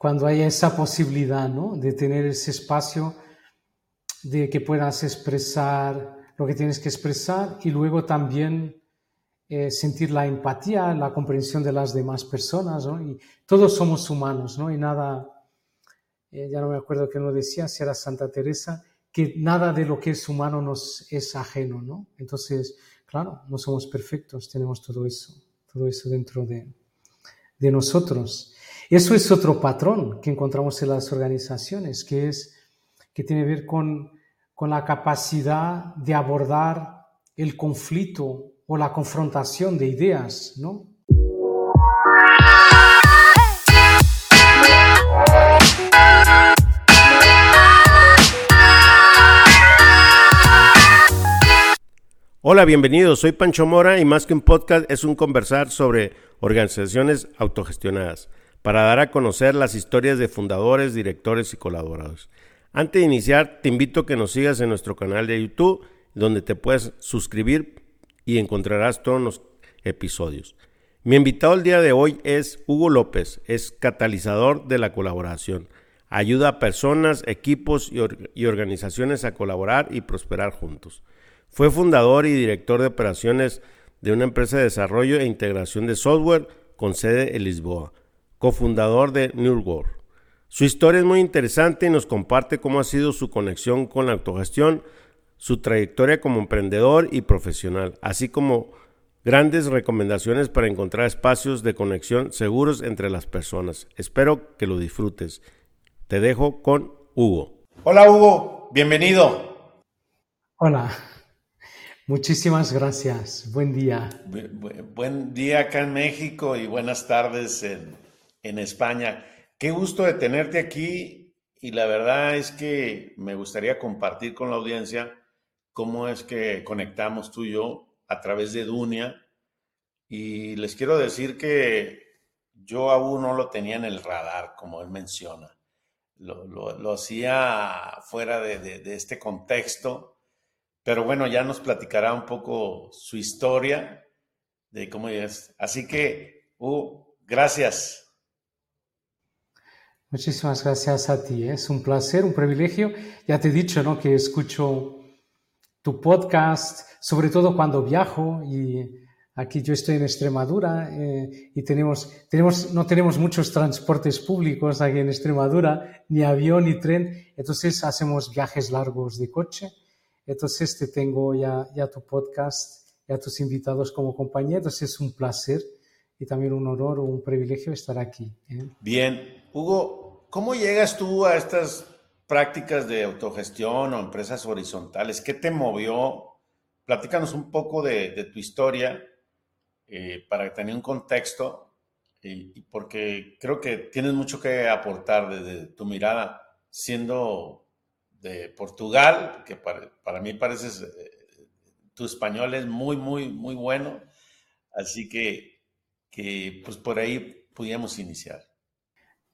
cuando hay esa posibilidad, ¿no? De tener ese espacio de que puedas expresar lo que tienes que expresar y luego también eh, sentir la empatía, la comprensión de las demás personas, ¿no? Y todos somos humanos, ¿no? Y nada, eh, ya no me acuerdo que lo decía, si era Santa Teresa, que nada de lo que es humano nos es ajeno, ¿no? Entonces, claro, no somos perfectos, tenemos todo eso, todo eso dentro de, de nosotros. Eso es otro patrón que encontramos en las organizaciones, que es que tiene que ver con, con la capacidad de abordar el conflicto o la confrontación de ideas, ¿no? Hola, bienvenidos. Soy Pancho Mora y más que un podcast es un conversar sobre organizaciones autogestionadas para dar a conocer las historias de fundadores, directores y colaboradores. Antes de iniciar, te invito a que nos sigas en nuestro canal de YouTube, donde te puedes suscribir y encontrarás todos los episodios. Mi invitado el día de hoy es Hugo López, es catalizador de la colaboración. Ayuda a personas, equipos y, organizaciones a colaborar y prosperar juntos. Fue fundador y director de operaciones de una empresa de desarrollo e integración de software con sede en Lisboa cofundador de New World. Su historia es muy interesante y nos comparte cómo ha sido su conexión con la autogestión, su trayectoria como emprendedor y profesional, así como grandes recomendaciones para encontrar espacios de conexión seguros entre las personas. Espero que lo disfrutes. Te dejo con Hugo. Hola Hugo, bienvenido. Hola, muchísimas gracias. Buen día. buen día acá en México y buenas tardes en, en España. Qué gusto de tenerte aquí y la verdad es que me gustaría compartir con la audiencia cómo es que conectamos tú y yo a través de Dunia. Y les quiero decir que yo aún no lo tenía en el radar, como él menciona. Lo, hacía fuera de, este contexto, pero bueno, ya nos platicará un poco su historia de cómo es. Así que, uh, gracias. Muchísimas gracias a ti. ¿eh? Es un placer, un privilegio. Ya te he dicho ¿no? que escucho tu podcast, sobre todo cuando viajo y aquí yo estoy en Extremadura eh, y tenemos, tenemos, no tenemos muchos transportes públicos aquí en Extremadura, ni avión ni tren, entonces hacemos viajes largos de coche. Entonces te tengo ya, ya tu podcast, ya tus invitados como compañía, entonces es un placer y también un honor o un privilegio estar aquí. ¿eh? Bien, Hugo, ¿Cómo llegas tú a estas prácticas de autogestión o empresas horizontales? ¿Qué te movió? Platícanos un poco de, tu historia eh, para tener un contexto porque creo que tienes mucho que aportar desde tu mirada, siendo de Portugal, que para, mí pareces, eh, tu español es muy, muy, muy bueno, así que, que pues por ahí pudiéramos iniciar.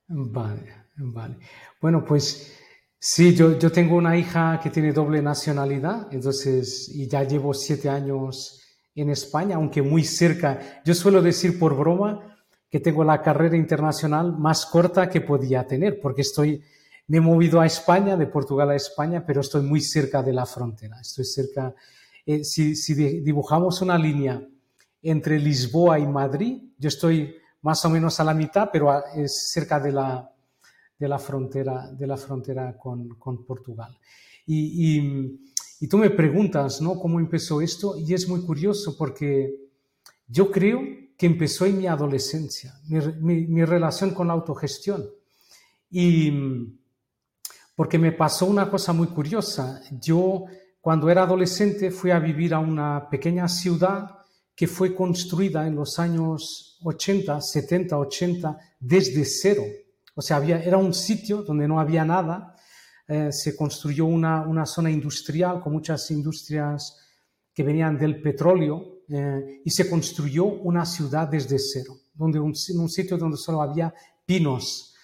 Vale. Vale. Bueno, pues sí, yo, yo tengo una hija que tiene doble nacionalidad, entonces, y ya llevo siete años en España, aunque muy cerca. Yo suelo decir por broma que tengo la carrera internacional más corta que podía tener, porque estoy, me he movido a España, de Portugal a España, pero estoy muy cerca de la frontera. Estoy cerca, eh, si, si dibujamos una línea entre Lisboa y Madrid, yo estoy más o menos a la mitad, pero es cerca de la, de la frontera, de la frontera con, con Portugal. Y, y, tú me preguntas, ¿no? ¿Cómo empezó esto? Y es muy curioso porque yo creo que empezó en mi adolescencia, mi, mi, relación con la autogestión. Y porque me pasó una cosa muy curiosa. Yo, cuando era adolescente, fui a vivir a una pequeña ciudad que fue construida en los años 80, 70, 80, desde cero o sea, había, era un sitio donde no había nada. Eh, se construyó una, una, zona industrial con muchas industrias que venían del petróleo eh, y se construyó una ciudad desde cero, donde un, un sitio donde solo había pinos.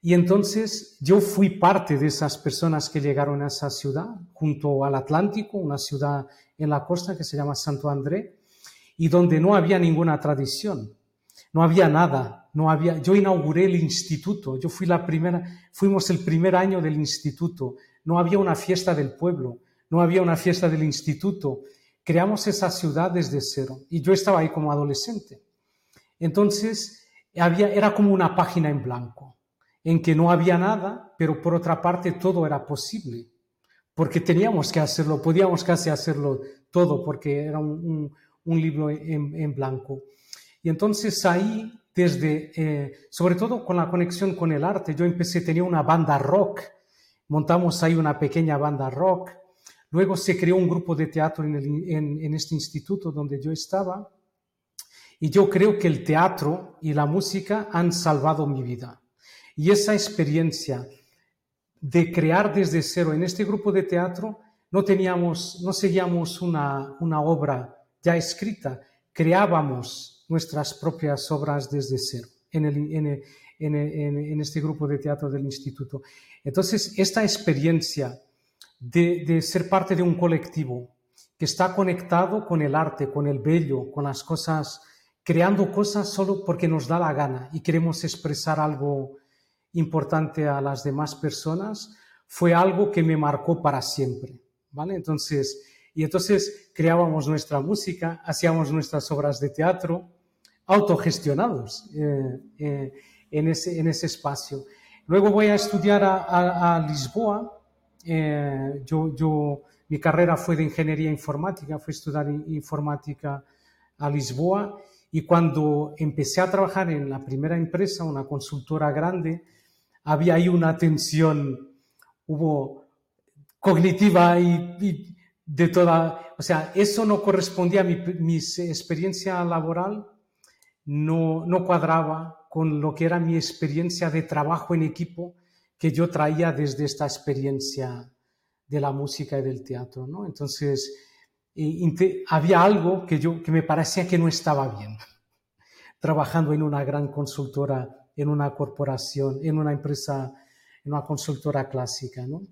Y entonces yo fui parte de esas personas que llegaron a esa ciudad, junto al Atlántico, una ciudad en la costa que se llama Santo André, y donde no había ninguna tradición, no había nada, no había, yo inauguré el instituto, yo fui la primera, fuimos el primer año del instituto, no había una fiesta del pueblo, no había una fiesta del instituto, creamos esa ciudad desde cero y yo estaba ahí como adolescente. Entonces, había, era como una página en blanco, en que no había nada, pero por otra parte todo era posible, porque teníamos que hacerlo, podíamos casi hacerlo todo, porque era un, libro en, blanco. Y entonces ahí, desde, eh, sobre todo con la conexión con el arte, yo empecé, tenía una banda rock, montamos ahí una pequeña banda rock, luego se creó un grupo de teatro en este instituto donde yo estaba, y yo creo que el teatro y la música han salvado mi vida. Y esa experiencia de crear desde cero en este grupo de teatro, no teníamos, no seguíamos una, una obra ya escrita, creábamos nuestras propias obras desde cero en, este grupo de teatro del instituto. Entonces, esta experiencia de, de ser parte de un colectivo que está conectado con el arte, con el bello, con las cosas creando cosas solo porque nos da la gana y queremos expresar algo importante a las demás personas, fue algo que me marcó para siempre, ¿vale? Entonces, y entonces creábamos nuestra música, hacíamos nuestras obras de teatro, autogestionados eh, eh, en, ese, espacio. Luego voy a estudiar a, Lisboa. Eh, yo, mi carrera fue de ingeniería informática, fui a estudiar informática a Lisboa y cuando empecé a trabajar en la primera empresa, una consultora grande, había ahí una tensión, hubo cognitiva y, de toda, o sea, eso no correspondía a mi, experiencia laboral, no, no cuadraba con lo que era mi experiencia de trabajo en equipo que yo traía desde esta experiencia de la música y del teatro, ¿no? Entonces, había algo que, yo, que me parecía que no estaba bien. Trabajando en una gran consultora, en una corporación, en una empresa, en una consultora clásica. ¿no?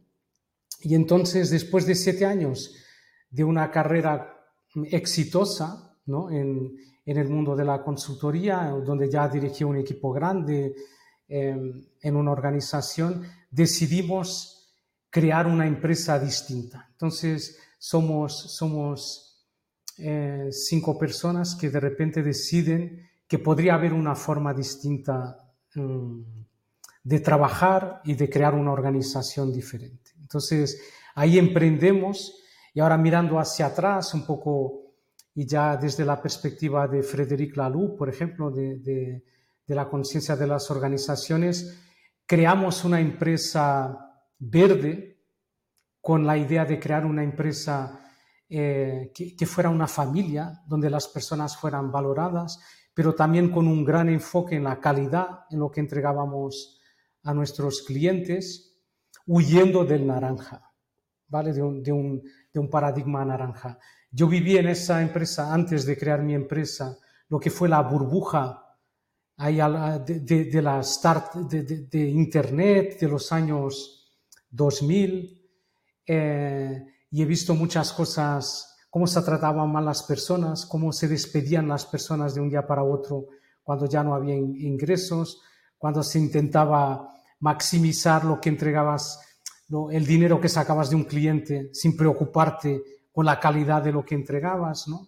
Y entonces, después de siete años de una carrera exitosa ¿no? en, el mundo de la consultoría, donde ya dirigí un equipo grande em, en una organización, decidimos crear una empresa distinta. Entonces, somos, somos eh, cinco personas que de repente deciden que podría haber una forma distinta mm, de trabajar y de crear una organización diferente. Entonces, ahí emprendemos y ahora mirando hacia atrás un poco y ya desde la perspectiva de Frédéric Laloux, por ejemplo, de, de la conciencia de las organizaciones, creamos una empresa verde con la idea de crear una empresa eh, que, fuera una familia, donde las personas fueran valoradas, pero también con un gran enfoque en la calidad, en lo que entregábamos a nuestros clientes, huyendo del naranja, ¿vale? De un, de un, paradigma naranja. Yo viví en esa empresa antes de crear mi empresa, lo que fue la burbuja de, de, la start de, de, Internet de los años 2000, eh, y he visto muchas cosas, cómo se trataban mal las personas, cómo se despedían las personas de un día para otro cuando ya no había ingresos, cuando se intentaba maximizar lo que entregabas, el dinero que sacabas de un cliente sin preocuparte con la calidad de lo que entregabas, ¿no?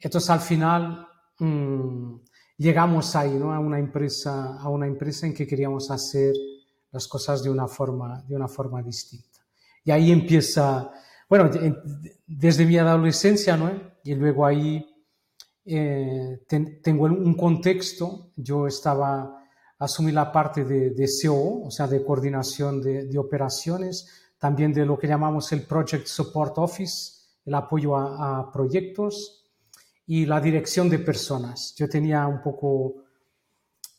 Entonces al final mm, llegamos ahí, ¿no? A una empresa, a una empresa en que queríamos hacer las cosas de una forma, de una forma distinta. Y ahí empieza, bueno, desde mi adolescencia, ¿no? Y luego ahí eh, tengo un contexto, yo estaba, asumí la parte de, de o sea, de coordinación de, operaciones, también de lo que llamamos el Project Support Office, el apoyo a, proyectos y la dirección de personas. Yo tenía un poco,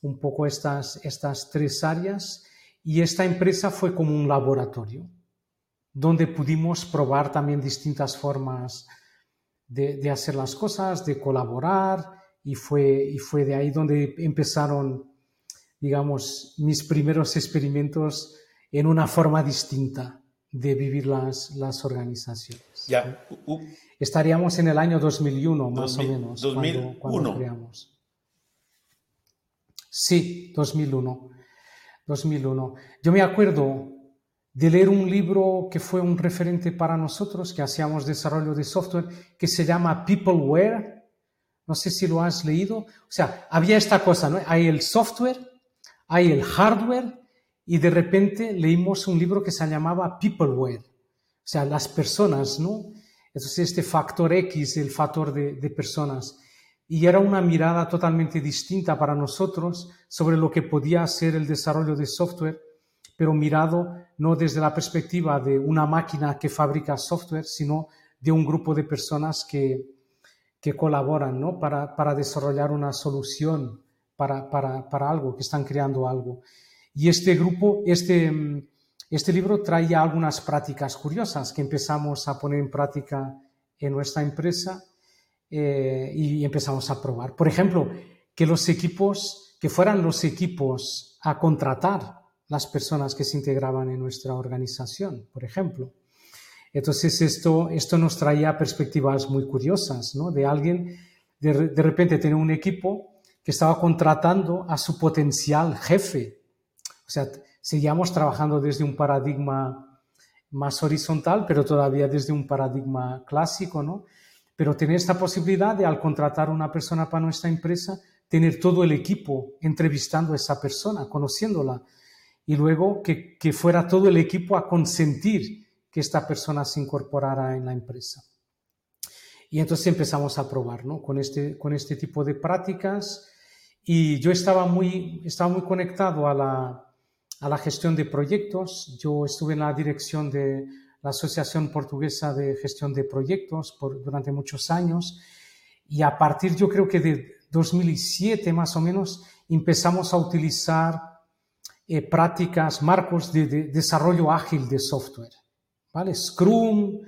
un poco estas, estas tres áreas y esta empresa fue como un laboratorio donde pudimos probar también distintas formas de, hacer las cosas, de colaborar, y fue, y fue de ahí donde empezaron, digamos, mis primeros experimentos en una forma distinta de vivir las, las organizaciones. Ya. Estaríamos en el año 2001, más o menos, 2001. Cuando, creamos. Sí, 2001. 2001. Yo me acuerdo de leer un libro que fue un referente para nosotros, que hacíamos desarrollo de software, que se llama Peopleware. No sé si lo has leído. O sea, había esta cosa, ¿no? Hay el software, hay el hardware, y de repente leímos un libro que se llamaba Peopleware. O sea, las personas, ¿no? Entonces, este factor X, el factor de, personas y era una mirada totalmente distinta para nosotros sobre lo que podía ser el desarrollo de software, pero mirado no desde la perspectiva de una máquina que fabrica software, sino de un grupo de personas que, que colaboran ¿no? para, para, desarrollar una solución para, para, para, algo, que están creando algo. Y este grupo, este, este libro traía algunas prácticas curiosas que empezamos a poner en práctica en nuestra empresa eh, y empezamos a probar. Por ejemplo, que los equipos, que fueran los equipos a contratar las personas que se integraban en nuestra organización, por ejemplo. Entonces esto, nos traía perspectivas muy curiosas, ¿no? De alguien, de repente tener un equipo que estaba contratando a su potencial jefe. O sea, seguíamos trabajando desde un paradigma más horizontal, pero todavía desde un paradigma clásico, ¿no? Pero tener esta posibilidad de al contratar una persona para nuestra empresa, tener todo el equipo entrevistando a esa persona, conociéndola, y luego que, que fuera todo el equipo a consentir que esta persona se incorporara en la empresa. Y entonces empezamos a probar ¿no? con, este, con este tipo de prácticas y yo estaba muy, estaba muy conectado a la, a la gestión de proyectos. Yo estuve en la dirección de la Asociación Portuguesa de Gestión de Proyectos durante muchos años y a partir yo creo que de 2007 más o menos empezamos a utilizar eh, prácticas, marcos de, de, desarrollo ágil de software, ¿vale? Scrum,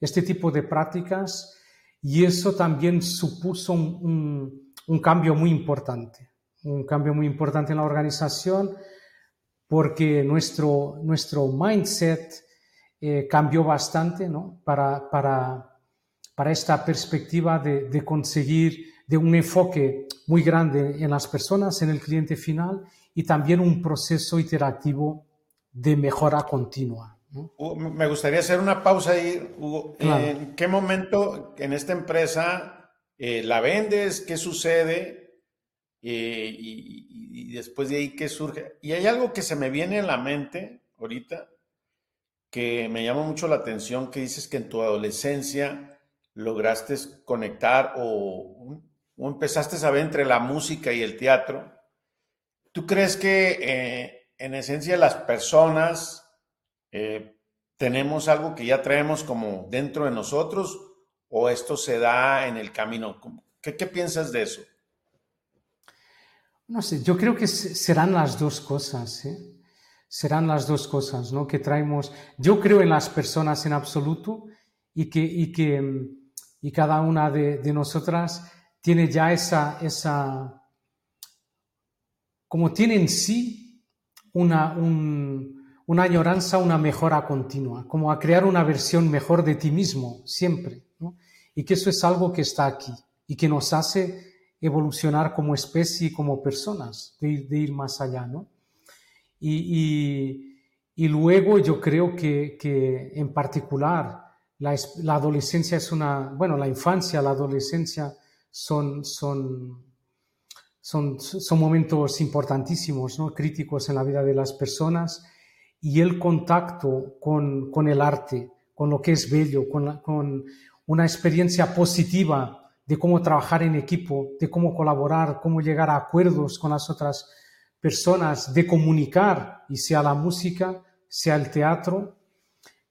este tipo de prácticas y eso también supuso un cambio muy importante, un cambio muy importante en la organización porque nuestro, nuestro mindset eh, cambió bastante ¿no? para, para, para, esta perspectiva de, de, conseguir de un enfoque muy grande en las personas, en el cliente final y también un proceso iterativo de mejora continua. ¿no? Me gustaría hacer una pausa ahí, Hugo. Claro. ¿En qué momento en esta empresa eh, la vendes? ¿Qué sucede? Eh, y, después de ahí, ¿qué surge? Y hay algo que se me viene a la mente ahorita, que me llama mucho la atención que dices que en tu adolescencia lograste conectar o, o empezaste a ver entre la música y el teatro. ¿Tú crees que eh, en esencia las personas eh, tenemos algo que ya traemos como dentro de nosotros o esto se da en el camino? ¿Qué, qué piensas de eso? No sé, yo creo que serán las dos cosas. ¿eh? serán las dos cosas, ¿no? Que traemos. Yo creo en las personas en absoluto y que, y que y cada una de, de nosotras tiene ya esa, esa, como tiene en sí una, un, una añoranza, una mejora continua, como a crear una versión mejor de ti mismo, siempre, ¿no? Y que eso es algo que está aquí y que nos hace evolucionar como especie y como personas, de ir, más allá, ¿no? Y, luego yo creo que, en particular la, adolescencia es una, bueno, la infancia, la adolescencia son, son, son, momentos importantísimos, ¿no? críticos en la vida de las personas y el contacto con, con el arte, con lo que es bello, con, con una experiencia positiva de cómo trabajar en equipo, de cómo colaborar, cómo llegar a acuerdos con las otras personas de comunicar, y sea la música, sea el teatro,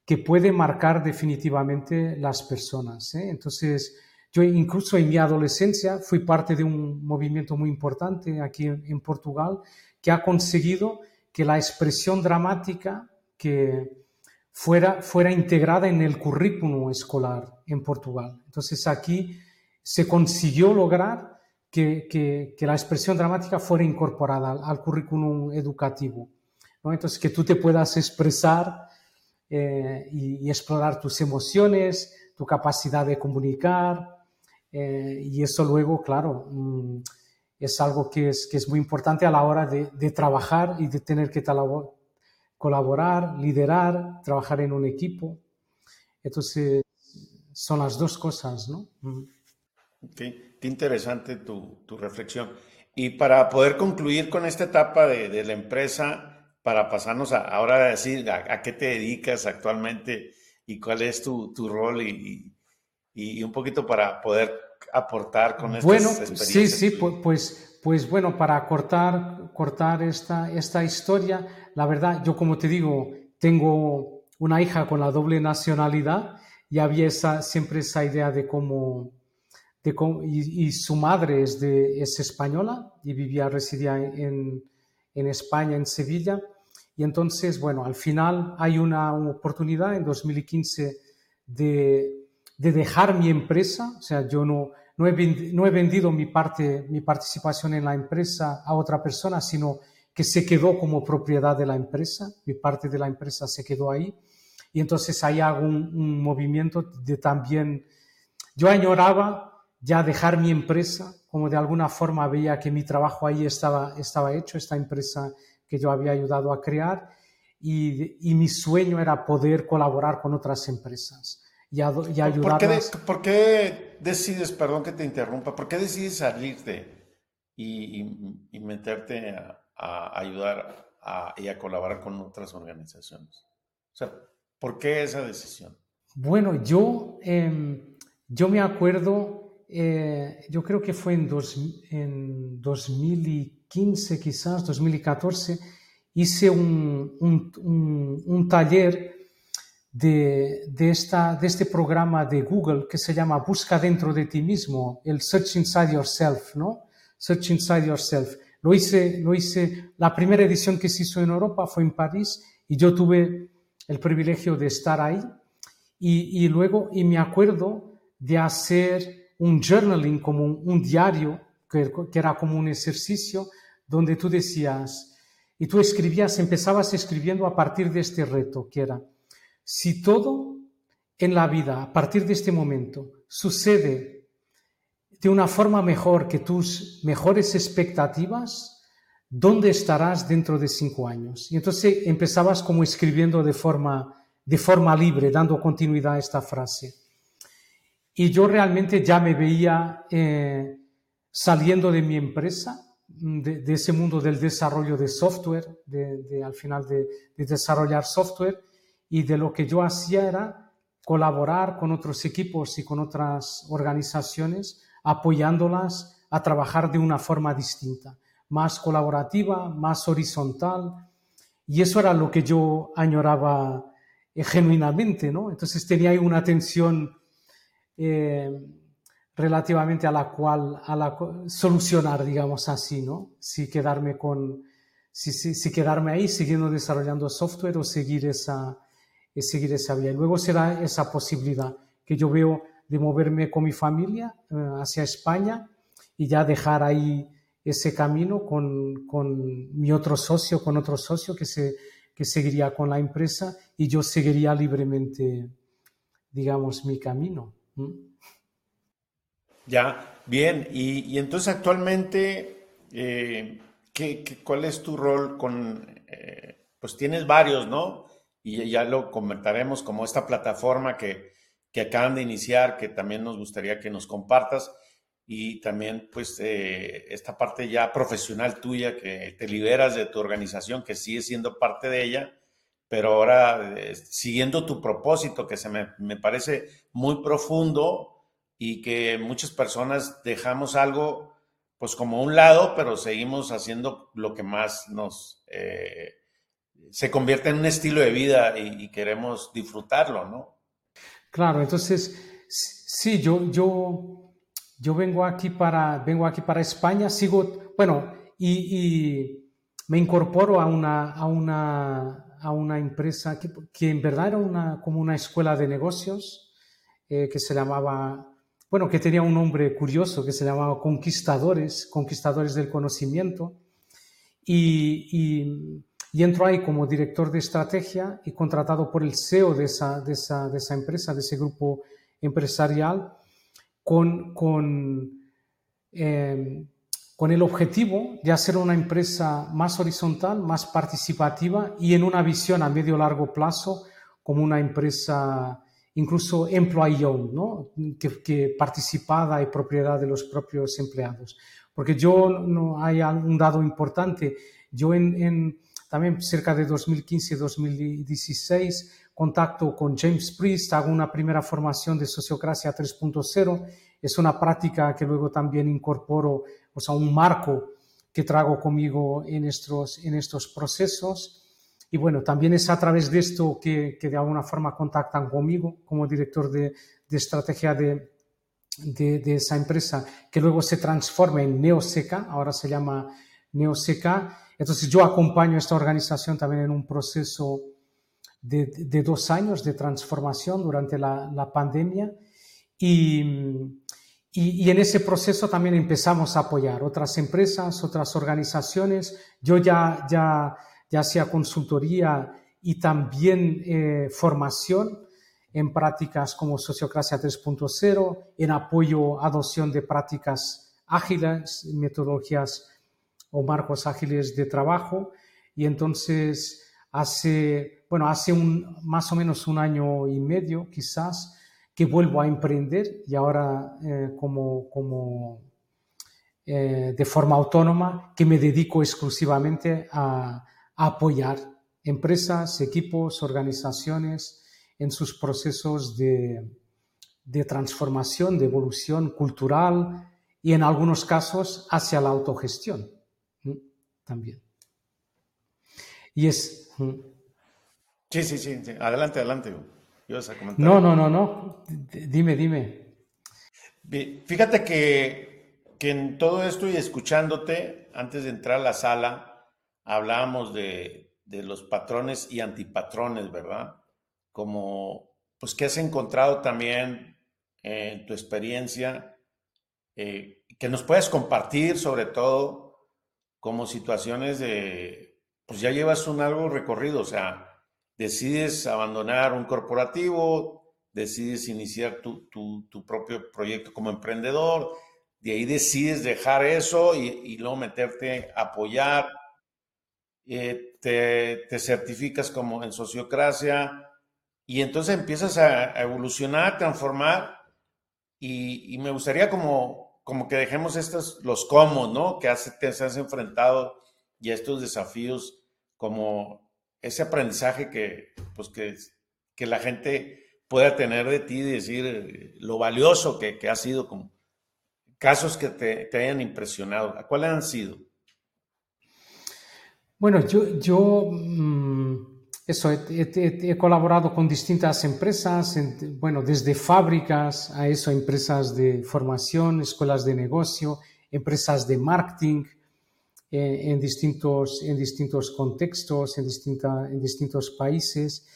que puede marcar definitivamente las personas. ¿eh? Entonces, yo incluso en mi adolescencia fui parte de un movimiento muy importante aquí en, Portugal que ha conseguido que la expresión dramática que fuera, fuera integrada en el currículum escolar en Portugal. Entonces aquí se consiguió lograr que, que, la expresión dramática fuera incorporada al, al currículum educativo. ¿no? Entonces, que tú te puedas expresar eh, y, explorar tus emociones, tu capacidad de comunicar, eh, y eso luego, claro, mmm, es algo que es, que es muy importante a la hora de trabajar y de tener que colaborar, liderar, trabajar en un equipo. Entonces, son las dos cosas, ¿no? Qué, qué interesante tu, tu, reflexión. Y para poder concluir con esta etapa de, de la empresa, para pasarnos a, ahora a decir a, a, qué te dedicas actualmente y cuál es tu, tu rol y, y, y, un poquito para poder aportar con estas bueno, Sí, sí, pues, pues, pues, bueno, para cortar, cortar esta, esta historia, la verdad, yo como te digo, tengo una hija con la doble nacionalidad y había esa, siempre esa idea de cómo, de y, y, su madre es, de, es española y vivía, residía en, en España, en Sevilla. Y entonces, bueno, al final hay una oportunidad en 2015 de, de, dejar mi empresa, o sea, yo no, no he, no he vendido mi, parte, mi participación en la empresa a otra persona, sino que se quedó como propiedad de la empresa, mi parte de la empresa se quedó ahí. Y entonces ahí hago un, un movimiento de también, yo añoraba ya dejar mi empresa, como de alguna forma veía que mi trabajo ahí estaba, estaba hecho, esta empresa que yo había ayudado a crear, y, y mi sueño era poder colaborar con otras empresas y, a, y ayudarlas. ¿Por qué, ¿Por qué, decides, perdón que te interrumpa, por qué decides salirte y, y, y meterte a, a ayudar a, y a colaborar con otras organizaciones? O sea, ¿por qué esa decisión? Bueno, yo, eh, yo me acuerdo, eh, yo creo que fue en, dos, en 2015, quizás, 2014, hice un, un, un, un taller de, de, esta, de este programa de Google que se llama Busca dentro de ti mismo, el Search Inside Yourself, ¿no? Search Inside Yourself. Lo hice, lo hice, la primera edición que se hizo en Europa fue en París y yo tuve el privilegio de estar ahí. Y, y luego, y me acuerdo de hacer un journaling como un, un diario, que, que era como un ejercicio, donde tú decías, y tú escribías, empezabas escribiendo a partir de este reto, que era, si todo en la vida, a partir de este momento, sucede de una forma mejor que tus mejores expectativas, ¿dónde estarás dentro de cinco años? Y entonces empezabas como escribiendo de forma, de forma libre, dando continuidad a esta frase. Y yo realmente ya me veía eh, saliendo de mi empresa, de, de, ese mundo del desarrollo de software, de, al final de, de desarrollar software, y de lo que yo hacía era colaborar con otros equipos y con otras organizaciones, apoyándolas a trabajar de una forma distinta, más colaborativa, más horizontal. Y eso era lo que yo añoraba eh, genuinamente, ¿no? Entonces tenía ahí una tensión eh, relativamente a la cual a la, solucionar, digamos así, ¿no? Si quedarme con, si, si, si quedarme ahí siguiendo desarrollando software o seguir esa, es seguir vía. Y luego será esa posibilidad que yo veo de moverme con mi familia eh, hacia España y ya dejar ahí ese camino con, con, mi otro socio, con otro socio que, se, que seguiría con la empresa y yo seguiría libremente, digamos, mi camino. Ya, bien. Y, entonces actualmente, eh, ¿qué, cuál es tu rol con, eh, pues tienes varios, ¿no? y ya lo comentaremos como esta plataforma que, que acaban de iniciar, que también nos gustaría que nos compartas y también pues eh, esta parte ya profesional tuya que te liberas de tu organización, que sigue siendo parte de ella, pero ahora eh, siguiendo tu propósito, que se me, me, parece muy profundo y que muchas personas dejamos algo pues como un lado, pero seguimos haciendo lo que más nos... Eh, se convierte en un estilo de vida y, y, queremos disfrutarlo, ¿no? Claro, entonces, sí, yo, yo, yo vengo, aquí para, vengo aquí para España, sigo, bueno, y, y me incorporo a una, a una, a una empresa que, que, en verdad era una, como una escuela de negocios eh, que se llamaba, bueno, que tenía un nombre curioso, que se llamaba Conquistadores, Conquistadores del Conocimiento. Y, y y entro ahí como director de estrategia y contratado por el CEO de esa, de esa, de esa empresa, de ese grupo empresarial, con, con, eh, con el objetivo de hacer una empresa más horizontal, más participativa y en una visión a medio largo plazo como una empresa incluso employee owned, ¿no? que, participada y propiedad de los propios empleados. Porque yo, no hay un dado importante, yo en, también cerca de 2015-2016 contacto con James Priest, hago una primera formación de sociocracia 3.0, es una práctica que luego también incorporo, o sea, un marco que trago conmigo en estos, en estos procesos. Y bueno, también es a través de esto que, que de alguna forma contactan conmigo como director de, de estrategia de, de, esa empresa, que luego se transforma en Neoseca, ahora se llama Neoseca. Entonces yo acompaño a esta organización también en un proceso de, de dos años de transformación durante la, la pandemia y, y, y, en ese proceso también empezamos a apoyar otras empresas, otras organizaciones. Yo ya, ya ya sea consultoría y también eh, formación en prácticas como Sociocracia 3.0, en apoyo a adopción de prácticas ágiles, metodologías o marcos ágiles de trabajo. Y entonces hace, bueno, hace un, más o menos un año y medio quizás que vuelvo a emprender y ahora eh, como, como eh, de forma autónoma que me dedico exclusivamente a, apoyar empresas, equipos, organizaciones en sus procesos de, transformación, de evolución cultural y en algunos casos hacia la autogestión también. Y es... Sí, sí, sí, Adelante, adelante. No, no, no, no. Dime, dime. Fíjate que, que en todo esto y escuchándote, antes de entrar a la sala, hablábamos de, los patrones y antipatrones, ¿verdad? Como, pues, ¿qué has encontrado también en tu experiencia eh, que nos puedes compartir sobre todo como situaciones de, pues ya llevas un algo recorrido, o sea, decides abandonar un corporativo, decides iniciar tu, propio proyecto como emprendedor, de ahí decides dejar eso y, luego meterte a apoyar eh, te, certificas como en sociocracia y entonces empiezas a, evolucionar, a transformar y, me gustaría como, como que dejemos estos, los cómo, ¿no? Que hace, te has enfrentado y estos desafíos como ese aprendizaje que, pues que, que la gente pueda tener de ti y decir eh, lo valioso que, que ha sido como casos que te, te hayan impresionado. ¿Cuáles han sido? Bueno, yo, yo mm, eso, he, colaborado con distintas empresas, bueno, desde fábricas a eso, empresas de formación, escuelas de negocio, empresas de marketing, eh, en, distintos, en distintos contextos, en, distinta, en distintos países.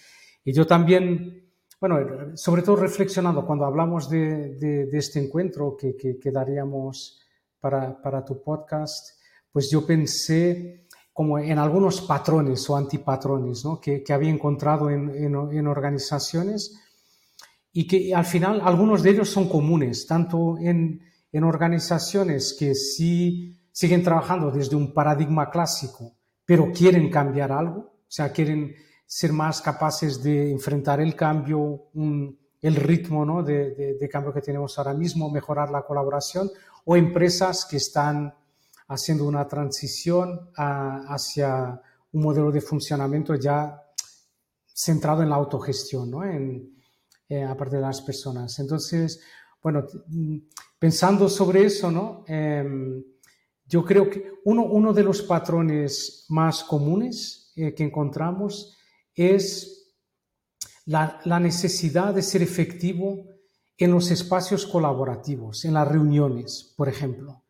Y yo también, bueno, sobre todo reflexionando cuando hablamos de, de, este encuentro que, que, daríamos para, para tu podcast, pues yo pensé como en algunos patrones o antipatrones ¿no? que, que, había encontrado en, en, organizaciones y que al final algunos de ellos son comunes, tanto en, en organizaciones que sí siguen trabajando desde un paradigma clásico, pero quieren cambiar algo, o sea, quieren ser más capaces de enfrentar el cambio, el ritmo ¿no? de, cambio que tenemos ahora mismo, mejorar la colaboración, o empresas que están haciendo una transición hacia un modelo de funcionamiento ya centrado en la autogestión, ¿no? en, eh, aparte de las personas. Entonces, bueno, pensando sobre eso, ¿no? Em, yo creo que uno, uno, de los patrones más comunes eh, que encontramos es la, la, necesidad de ser efectivo en los espacios colaborativos, en las reuniones, por ejemplo.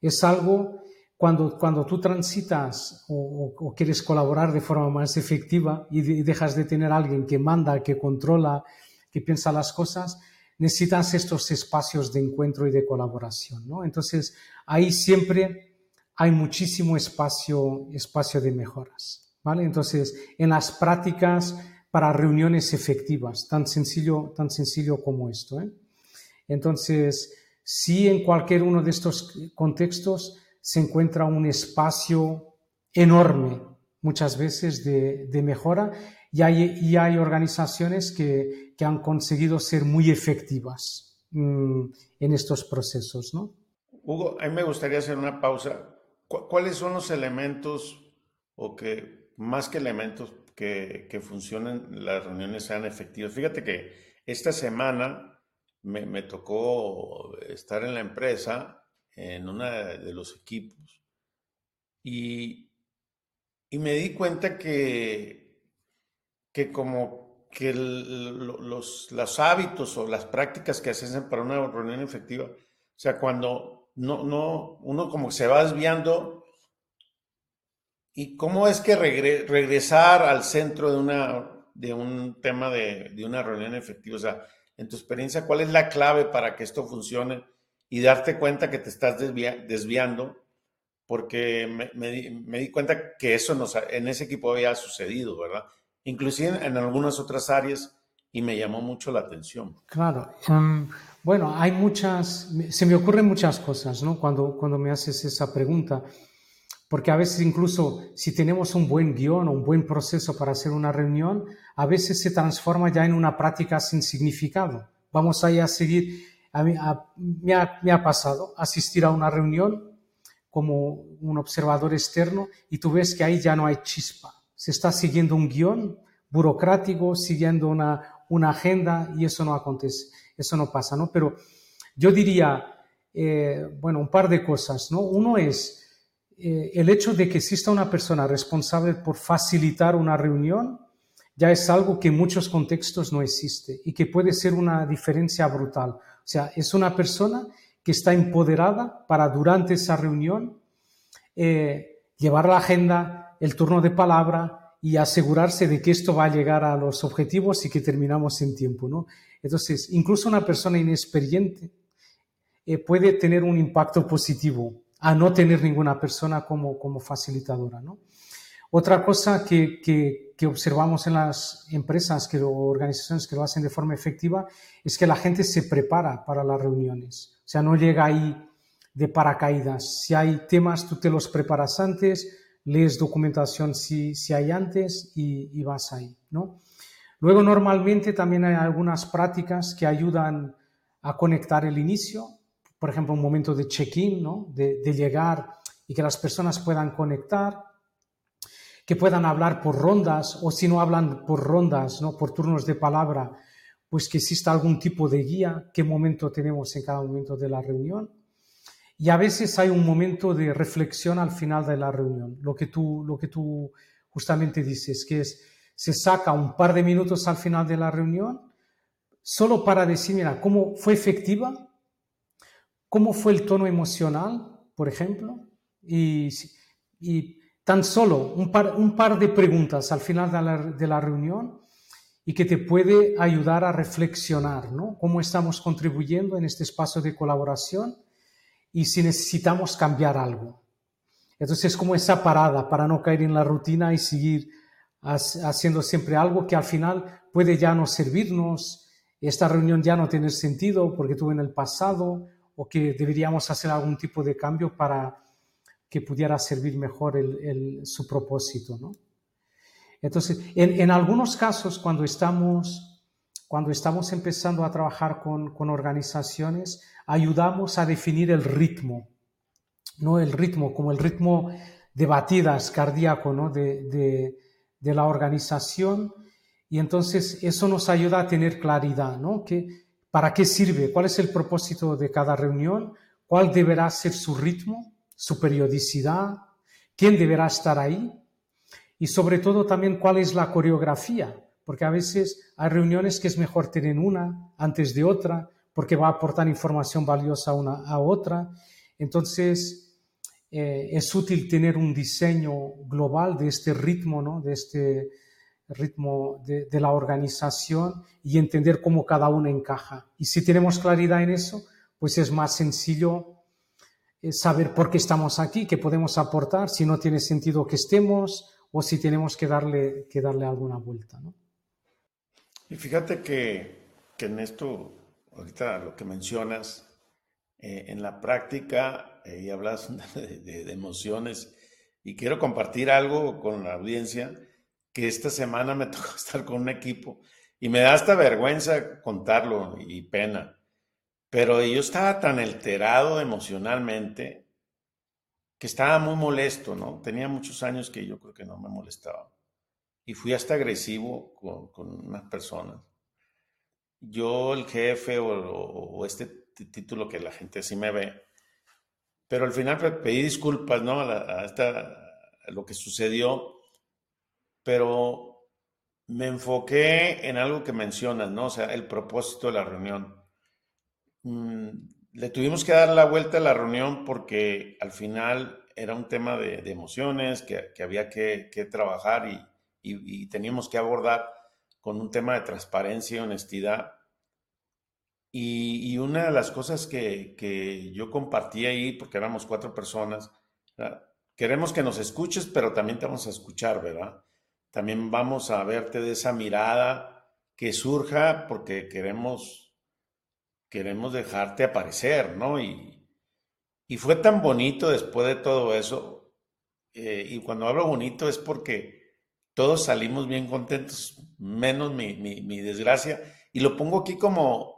Es algo cuando, cuando tú transitas o, quieres colaborar de forma más efectiva y, dejas de tener alguien que manda, que controla, que piensa las cosas, necesitas estos espacios de encuentro y de colaboración. ¿no? Entonces, ahí siempre hay muchísimo espacio, espacio de mejoras. ¿vale? Entonces, en las prácticas para reuniones efectivas, tan sencillo, tan sencillo como esto. ¿eh? Entonces, si en cualquier uno de estos contextos se encuentra un espacio enorme muchas veces de, mejora y hay, hay organizaciones que, han conseguido ser muy efectivas mm, en estos procesos. ¿no? Hugo, a mí me gustaría hacer una pausa. ¿Cuáles son los elementos o que, más que elementos, que, que funcionen, las reuniones sean efectivas? Fíjate que esta semana me, me tocó estar en la empresa, en uno de los equipos, y y me di cuenta que, que como que los, los, hábitos o las prácticas que se hacen para una reunión efectiva, o sea, cuando no, no, uno como se va desviando, ¿y cómo es que regresar al centro de, una, de un tema de, de una reunión efectiva? O sea, en tu experiencia, ¿cuál es la clave para que esto funcione y darte cuenta que te estás desviando porque me, di, cuenta que eso nos, en ese equipo había sucedido, ¿verdad? Inclusive en algunas otras áreas y me llamó mucho la atención. Claro. Em, bueno, hay muchas, se me ocurren muchas cosas, ¿no? Cuando, cuando me haces esa pregunta, porque a veces incluso si tenemos un buen guion o un buen proceso para hacer una reunión, a veces se transforma ya en una práctica sin significado. Vamos ahí a seguir, a me, ha, me ha pasado asistir a una reunión como un observador externo y tú ves que ahí ya no hay chispa. Se está siguiendo un guion burocrático, siguiendo una, una agenda y eso no acontece, eso no pasa, ¿no? Pero yo diría, eh, bueno, un par de cosas, ¿no? Uno es eh, el hecho de que exista una persona responsable por facilitar una reunión, ya es algo que en muchos contextos no existe y que puede ser una diferencia brutal. O sea, es una persona que está empoderada para durante esa reunión eh, llevar la agenda, el turno de palabra y asegurarse de que esto va a llegar a los objetivos y que terminamos en tiempo. ¿no? Entonces, incluso una persona inexperiente eh, puede tener un impacto positivo a no tener ninguna persona como, como facilitadora. ¿no? Otra cosa que, que, observamos en las empresas que, o organizaciones que lo hacen de forma efectiva es que la gente se prepara para las reuniones. O sea, no llega ahí de paracaídas. Si hay temas, tú te los preparas antes, lees documentación si, si hay antes y, vas ahí, ¿no? Luego, normalmente también hay algunas prácticas que ayudan a conectar el inicio, por ejemplo, un momento de check-in, ¿no? De, de, llegar y que las personas puedan conectar, que puedan hablar por rondas o si no hablan por rondas, ¿no? Por turnos de palabra, pues que exista algún tipo de guía, qué momento tenemos en cada momento de la reunión. Y a veces hay un momento de reflexión al final de la reunión, lo que tú, lo que tú justamente dices, que es, se saca un par de minutos al final de la reunión solo para decir, mira, cómo fue efectiva, cómo fue el tono emocional, por ejemplo, y, tan solo un par, un par de preguntas al final de la, de la reunión y que te puede ayudar a reflexionar, ¿no? Cómo estamos contribuyendo en este espacio de colaboración y si necesitamos cambiar algo. Entonces es como esa parada para no caer en la rutina y seguir haciendo siempre algo que al final puede ya no servirnos, esta reunión ya no tener sentido porque tuve en el pasado o que deberíamos hacer algún tipo de cambio para que pudiera servir mejor su propósito, ¿no? Entonces, en, algunos casos, cuando estamos, cuando estamos empezando a trabajar con, con, organizaciones, ayudamos a definir el ritmo, no el ritmo como el ritmo de batidas cardíaco ¿no? de, de, de la organización. Y entonces eso nos ayuda a tener claridad, ¿no? Que, ¿Para qué sirve? ¿Cuál es el propósito de cada reunión? ¿Cuál deberá ser su ritmo, su periodicidad? ¿Quién deberá estar ahí? y sobre todo también cuál es la coreografía, porque a veces hay reuniones que es mejor tener una antes de otra, porque va a aportar información valiosa una a otra. Entonces, eh, es útil tener un diseño global de este ritmo, ¿no? de este ritmo de, de la organización y entender cómo cada uno encaja. Y si tenemos claridad en eso, pues es más sencillo eh, saber por qué estamos aquí, qué podemos aportar, si no tiene sentido que estemos o si tenemos que darle, que darle alguna vuelta. ¿no? Y fíjate que, que en esto, ahorita lo que mencionas, eh, en la práctica, y hablas de, emociones, y quiero compartir algo con la audiencia, que esta semana me tocó estar con un equipo y me da hasta vergüenza contarlo y pena. Pero yo estaba tan alterado emocionalmente que estaba muy molesto, ¿no? Tenía muchos años que yo creo que no me molestaba. Y fui hasta agresivo con, con unas personas. Yo, el jefe o, este título que la gente así me ve, pero al final pedí disculpas, ¿no? A, a lo que sucedió, pero me enfoqué en algo que mencionas, ¿no? O sea, el propósito de la reunión. Mm, le tuvimos que dar la vuelta a la reunión porque al final era un tema de, emociones que, había que, trabajar y, teníamos que abordar con un tema de transparencia y honestidad. Y, una de las cosas que, yo compartí ahí, porque éramos cuatro personas, queremos que nos escuches, pero también te vamos a escuchar, ¿verdad? También vamos a verte de esa mirada que surja porque queremos, queremos dejarte aparecer, ¿no? Y, fue tan bonito después de todo eso. Eh, y cuando hablo bonito es porque todos salimos bien contentos, menos mi, desgracia. Y lo pongo aquí como,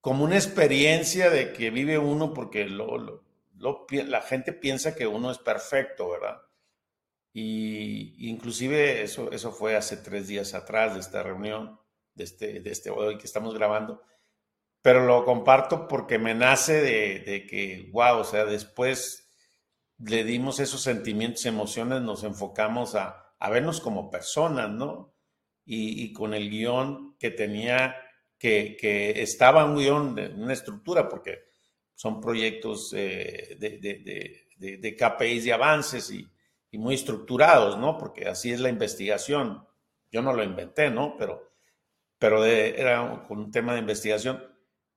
como una experiencia de que vive uno porque la gente piensa que uno es perfecto, ¿verdad? Y inclusive eso, eso fue hace tres días atrás de esta reunión, de este, de este hoy que estamos grabando, pero lo comparto porque me nace de, de que, wow, o sea, después le dimos esos sentimientos, emociones, nos enfocamos a, a vernos como personas, ¿no? Y, con el guion que tenía, que, estaba un guion, de, una estructura, porque son proyectos eh, de, de, de, KPIs de avances y, muy estructurados, ¿no? Porque así es la investigación. Yo no lo inventé, ¿no? Pero, pero era un, tema de investigación.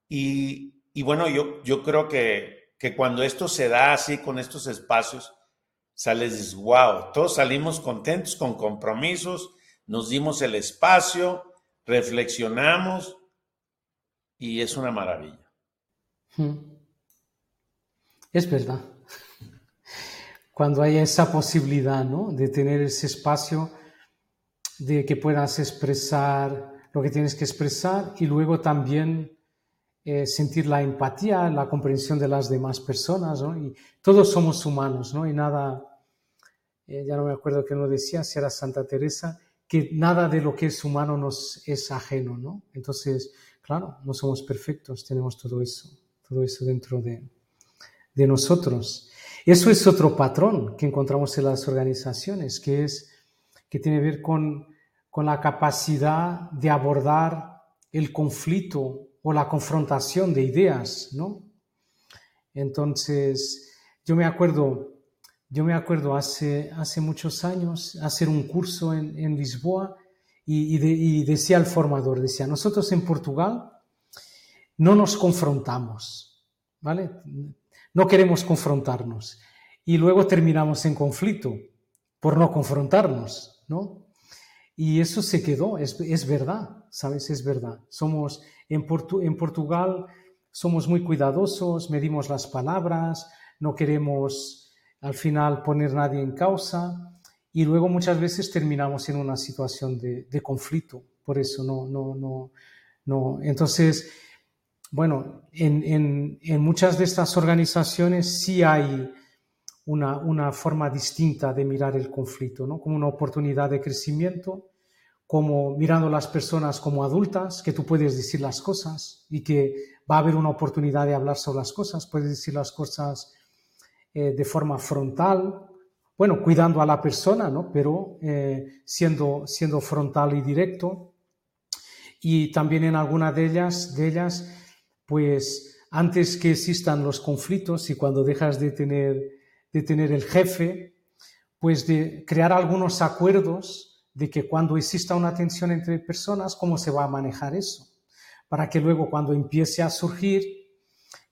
Y, y bueno, yo, yo creo que, que, cuando esto se da así con estos espacios, sales dices, wow, todos salimos contentos con compromisos, nos dimos el espacio, reflexionamos y es una maravilla. Hmm. Es verdad cuando haya esa posibilidad ¿no? de tener ese espacio de que puedas expresar lo que tienes que expresar y luego también eh, sentir la empatía, la comprensión de las demás personas. ¿no? Y todos somos humanos ¿no? y nada, eh, ya no me acuerdo que nos decía, si era Santa Teresa, que nada de lo que es humano nos es ajeno. ¿no? Entonces, claro, no somos perfectos, tenemos todo eso, todo eso dentro de, de nosotros. Eso es otro patrón que encontramos en las organizaciones, que, es, que tiene que ver con, con la capacidad de abordar el conflicto o la confrontación de ideas, ¿no? Entonces, yo me acuerdo, yo me acuerdo hace, hace muchos años hacer un curso en, en Lisboa y, y, decía el formador, decía, nosotros en Portugal no nos confrontamos, ¿vale? no queremos confrontarnos y luego terminamos en conflicto por no confrontarnos, ¿no? Y eso se quedó, es, es verdad, ¿sabes? Es verdad. Somos en, en Portugal, somos muy cuidadosos, medimos las palabras, no queremos al final poner nadie en causa y luego muchas veces terminamos en una situación de, de conflicto. Por eso no, no, no, no. Entonces, bueno, en, muchas de estas organizaciones sí hay una, forma distinta de mirar el conflicto, ¿no? como una oportunidad de crecimiento, como mirando a las personas como adultas, que tú puedes decir las cosas y que va a haber una oportunidad de hablar sobre las cosas, puedes decir las cosas eh, de forma frontal, bueno, cuidando a la persona, ¿no? pero eh, siendo, siendo frontal y directo. Y también en alguna de ellas, de ellas pues antes que existan los conflictos y cuando dejas de tener, de tener el jefe, pues de crear algunos acuerdos de que cuando exista una tensión entre personas, cómo se va a manejar eso, para que luego cuando empiece a surgir,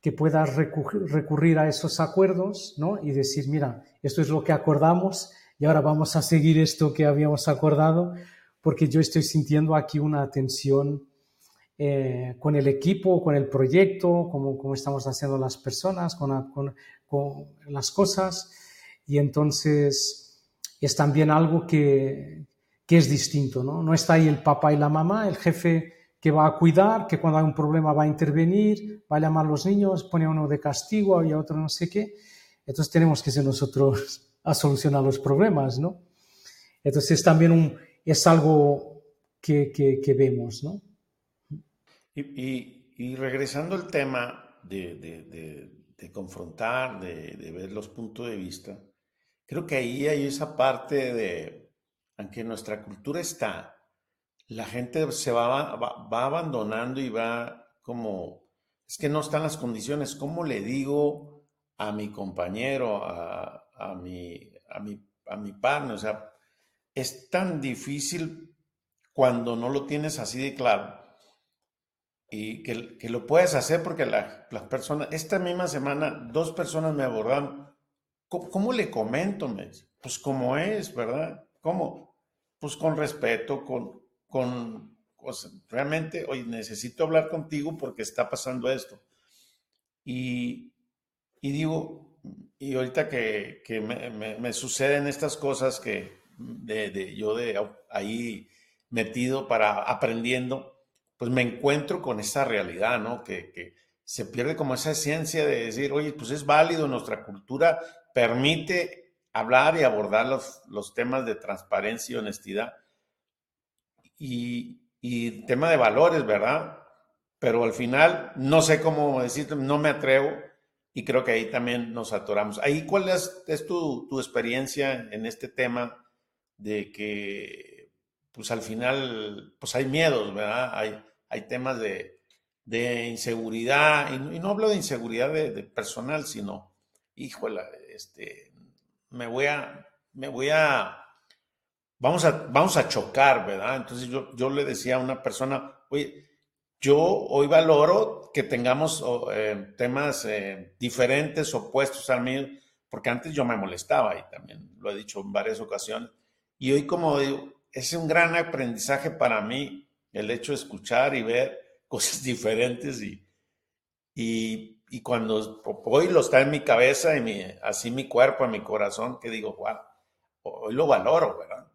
que puedas recurrir a esos acuerdos ¿no? y decir, mira, esto es lo que acordamos y ahora vamos a seguir esto que habíamos acordado, porque yo estoy sintiendo aquí una tensión eh, con el equipo, con el proyecto, cómo, estamos haciendo las personas, con, con, las cosas. Y entonces es también algo que, que es distinto, ¿no? No está ahí el papá y la mamá, el jefe que va a cuidar, que cuando hay un problema va a intervenir, va a llamar a los niños, pone a uno de castigo y a otro no sé qué. Entonces tenemos que ser nosotros a solucionar los problemas, ¿no? Entonces también un, es algo que, que, vemos, ¿no? Y, y, regresando al tema de, confrontar, de, ver los puntos de vista, creo que ahí hay esa parte de, aunque nuestra cultura está, la gente se va, va, abandonando y va como, es que no están las condiciones, ¿cómo le digo a mi compañero, a, a, mi, a, mi, a mi partner? O sea, es tan difícil cuando no lo tienes así de claro y que, que lo puedes hacer porque las personas, esta misma semana, dos personas me abordaron, ¿cómo, le comento? Pues como es, ¿verdad? ¿Cómo? Pues con respeto, con, con, realmente, oye, necesito hablar contigo porque está pasando esto. Y, y digo, y ahorita que, que me, me, suceden estas cosas que de, de, yo de ahí metido para aprendiendo, pues me encuentro con esa realidad, ¿no? Que, se pierde como esa esencia de decir, oye, pues es válido, nuestra cultura permite hablar y abordar los, los temas de transparencia y honestidad, y, tema de valores, ¿verdad? Pero al final no sé cómo decirte, no me atrevo y creo que ahí también nos atoramos. Ahí, ¿cuál es, tu, tu, experiencia en este tema de que, pues al final, pues hay miedos, ¿verdad? Hay, hay temas de, de inseguridad, y, no hablo de inseguridad de, personal, sino, híjole, este, me voy a, me voy a vamos a, vamos a chocar, ¿verdad? Entonces yo, yo le decía a una persona, oye, yo hoy valoro que tengamos eh, temas eh, diferentes, opuestos al mío, porque antes yo me molestaba y también lo he dicho en varias ocasiones. Y hoy, como digo, es un gran aprendizaje para mí el hecho de escuchar y ver cosas diferentes y, y, y cuando hoy lo está en mi cabeza y mi, así mi cuerpo, mi corazón, que digo, wow, hoy lo valoro, ¿verdad?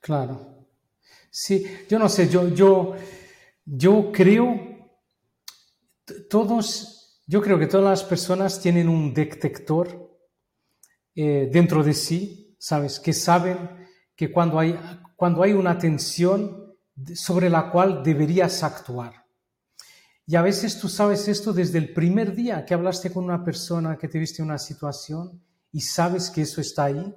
Claro. Sí, yo no sé, yo, yo, yo creo, todos, yo creo que todas las personas tienen un detector eh, dentro de sí, ¿sabes? Que saben que cuando hay, cuando hay una tensión sobre la cual deberías actuar. Y a veces tú sabes esto desde el primer día que hablaste con una persona, que te viste una situación y sabes que eso está ahí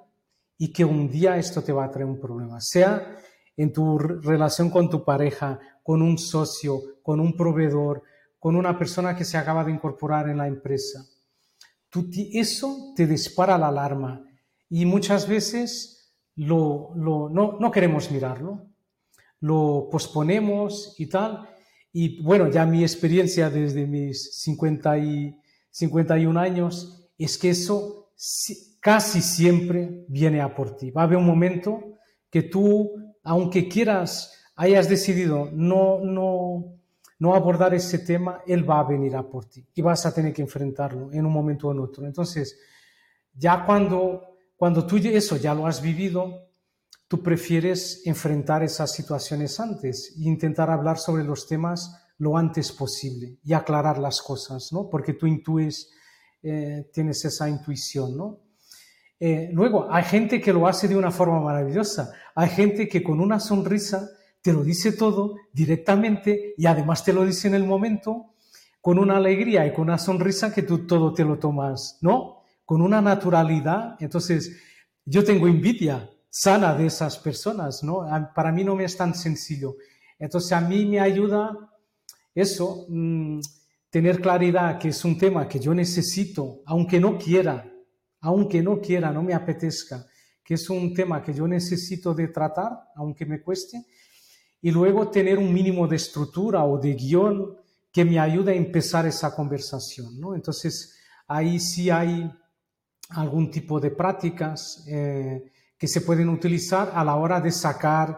y que un día esto te va a traer un problema, sea en tu relación con tu pareja, con un socio, con un proveedor, con una persona que se acaba de incorporar en la empresa. Tú, eso te dispara la alarma y muchas veces lo, lo, no, no queremos mirarlo, lo posponemos y tal. Y bueno, ya mi experiencia desde mis 50 y 51 años es que eso casi siempre viene a por ti. Va a haber un momento que tú, aunque quieras, hayas decidido no, no, no abordar ese tema, él va a venir a por ti y vas a tener que enfrentarlo en un momento o en otro. Entonces, ya cuando, cuando tú eso ya lo has vivido, tú prefieres enfrentar esas situaciones antes e intentar hablar sobre los temas lo antes posible y aclarar las cosas, ¿no? Porque tú intuyes, eh, tienes esa intuición, ¿no? Eh, luego, hay gente que lo hace de una forma maravillosa. Hay gente que con una sonrisa te lo dice todo directamente y además te lo dice en el momento con una alegría y con una sonrisa que tú todo te lo tomas, ¿no? Con una naturalidad. Entonces, yo tengo envidia sana de esas personas, ¿no? Para mí no me es tan sencillo. Entonces, a mí me ayuda eso, mm, tener claridad que es un tema que yo necesito, aunque no quiera, aunque no quiera, no me apetezca, que es un tema que yo necesito de tratar, aunque me cueste, y luego tener un mínimo de estructura o de guion que me ayude a empezar esa conversación. ¿no? Entonces, ahí sí hay algún tipo de prácticas eh, que se pueden utilizar a la hora de sacar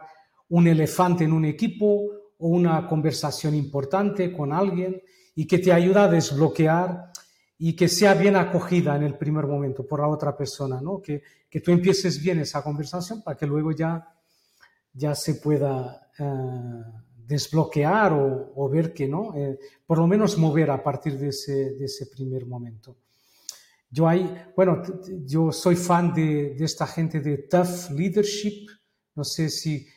un elefante en un equipo o una conversación importante con alguien y que te ayuda a desbloquear y que sea bien acogida en el primer momento por la otra persona, ¿no? Que, que tú empieces bien esa conversación para que luego ya, ya se pueda eh, desbloquear o, ver que no, eh, por lo menos mover a partir de ese, de ese primer momento. Yo, hay, bueno, yo soy fan de, de, esta gente de Tough Leadership. No sé si,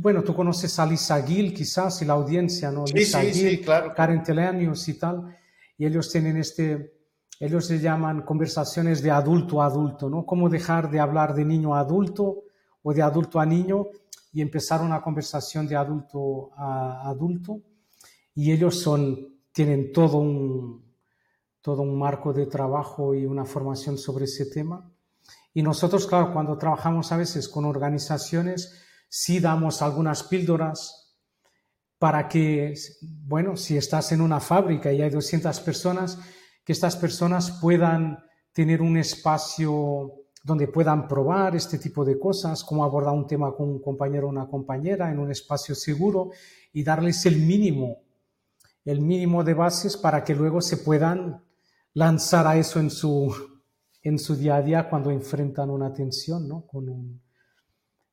bueno, tú conoces a Lisa Gill, quizás, y la audiencia, ¿no? Sí, Lisa sí, Gill, sí, claro. Karen Telenius y tal. Y ellos tienen este, ellos se llaman conversaciones de adulto a adulto, ¿no? Cómo dejar de hablar de niño a adulto o de adulto a niño y empezar una conversación de adulto a adulto. Y ellos son, tienen todo un, todo un marco de trabajo y una formación sobre ese tema. Y nosotros, claro, cuando trabajamos a veces con organizaciones, sí damos algunas píldoras para que, bueno, si estás en una fábrica y hay 200 personas, que estas personas puedan tener un espacio donde puedan probar este tipo de cosas, cómo abordar un tema con un compañero o una compañera en un espacio seguro y darles el mínimo, el mínimo de bases para que luego se puedan lanzar a eso en su, en su día a día cuando enfrentan una tensión ¿no? con, un,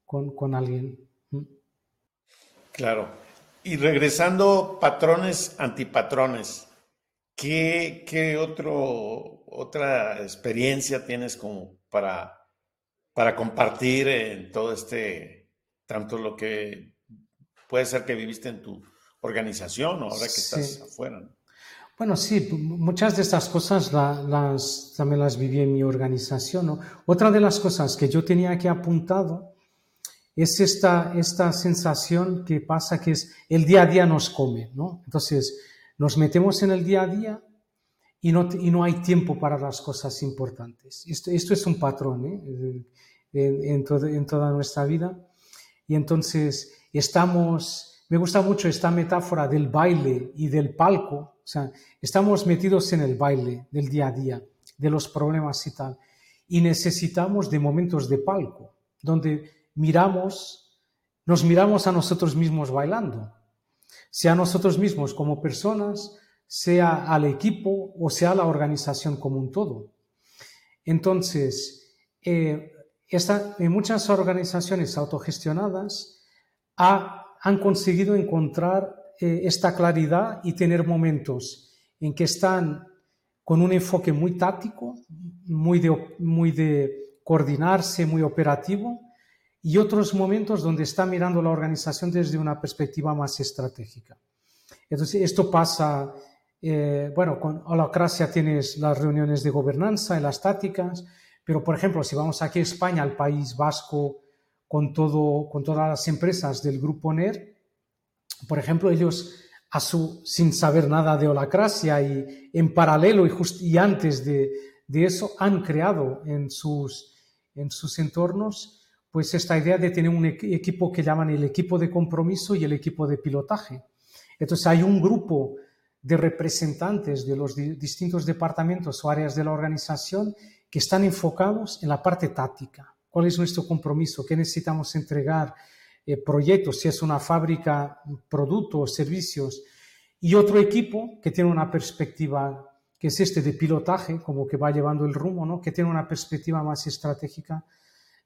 con, con alguien. Claro. Y regresando, patrones, antipatrones. ¿Qué, qué otro, otra experiencia tienes como para, para compartir en todo este, tanto lo que puede ser que viviste en tu organización o ahora que estás Sí. afuera? ¿no? Bueno, sí, muchas de estas cosas la- las, también las viví en mi organización. ¿no? Otra de las cosas que yo tenía aquí apuntado es esta, esta sensación que pasa que es el día a día nos come, ¿no? Entonces, nos metemos en el día a día y no, y no hay tiempo para las cosas importantes. Esto, esto es un patrón ¿eh? en, en todo- en toda nuestra vida. Y entonces estamos, me gusta mucho esta metáfora del baile y del palco, o sea, estamos metidos en el baile del día a día, de los problemas y tal, y necesitamos de momentos de palco, donde miramos, nos miramos a nosotros mismos bailando, sea nosotros mismos como personas, sea al equipo o sea a la organización como un todo. Entonces, eh, esta- en muchas organizaciones autogestionadas ha- han conseguido encontrar eh, esta claridad y tener momentos en que están con un enfoque muy táctico, muy de, coordinarse, muy operativo, y otros momentos donde está mirando la organización desde una perspectiva más estratégica. Entonces, esto pasa, eh, bueno, con Holacracia tienes las reuniones de gobernanza y las tácticas, pero por ejemplo, si vamos aquí a España, al País Vasco, con, todo, con todas las empresas del grupo NER, por ejemplo, ellos, a su, sin saber nada de holacracia y en paralelo y, just, y antes de, de, eso, han creado en sus, en sus entornos pues esta idea de tener un equipo que llaman el equipo de compromiso y el equipo de pilotaje. Entonces hay un grupo de representantes de los di distintos departamentos o áreas de la organización que están enfocados en la parte táctica. ¿Cuál es nuestro compromiso? ¿Qué necesitamos entregar? Eh, proyectos, si es una fábrica, productos, servicios. Y otro equipo que tiene una perspectiva, que es este de pilotaje, como que va llevando el rumbo, ¿no? que tiene una perspectiva más estratégica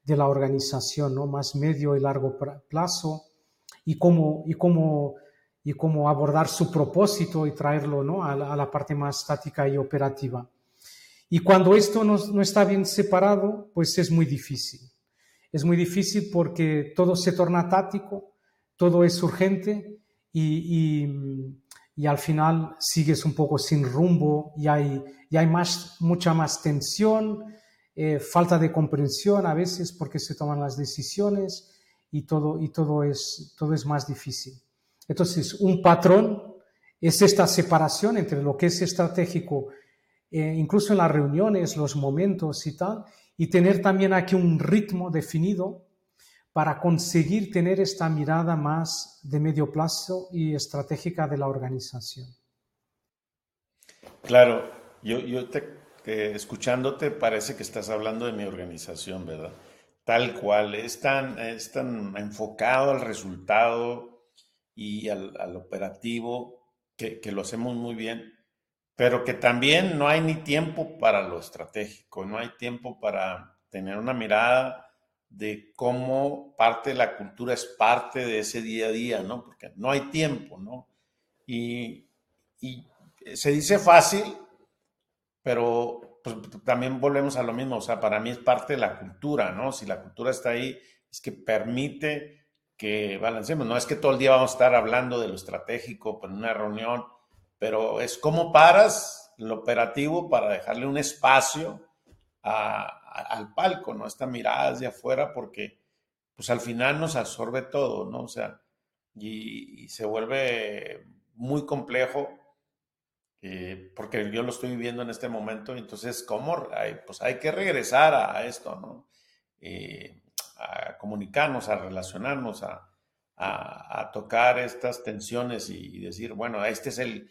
de la organización, ¿no? más medio y largo plazo, y cómo, y cómo, y cómo abordar su propósito y traerlo ¿no? a, la, a la parte más estática y operativa. Y cuando esto no, no, está bien separado, pues es muy difícil. Es muy difícil porque todo se torna táctico, todo es urgente y, y, al final sigues un poco sin rumbo y hay, y hay más, mucha más tensión, eh, falta de comprensión a veces porque se toman las decisiones y todo, y todo, es, todo es más difícil. Entonces, un patrón es esta separación entre lo que es estratégico, eh, incluso en las reuniones, los momentos y tal, y tener también aquí un ritmo definido para conseguir tener esta mirada más de medio plazo y estratégica de la organización. Claro, yo, yo te, te, escuchándote parece que estás hablando de mi organización, ¿verdad? Tal cual, es tan, es tan enfocado al resultado y al, operativo, que, lo hacemos muy bien, pero que también no hay ni tiempo para lo estratégico, no hay tiempo para tener una mirada de cómo parte de la cultura es parte de ese día a día, ¿no? Porque no hay tiempo, ¿no? Y, y se dice fácil, pero pues, también volvemos a lo mismo, o sea, para mí es parte de la cultura, ¿no? Si la cultura está ahí, es que permite que balanceemos. No es que todo el día vamos a estar hablando de lo estratégico en una reunión, pero es cómo paras lo operativo para dejarle un espacio al palco, ¿no? Esta mirada desde afuera, porque pues al final nos absorbe todo, ¿no? O sea, y, se vuelve muy complejo, eh, porque yo lo estoy viviendo en este momento, entonces, ¿cómo? pues hay que regresar a, esto, ¿no? Eh, a comunicarnos, a relacionarnos, a, tocar estas tensiones y, decir, bueno, este es el,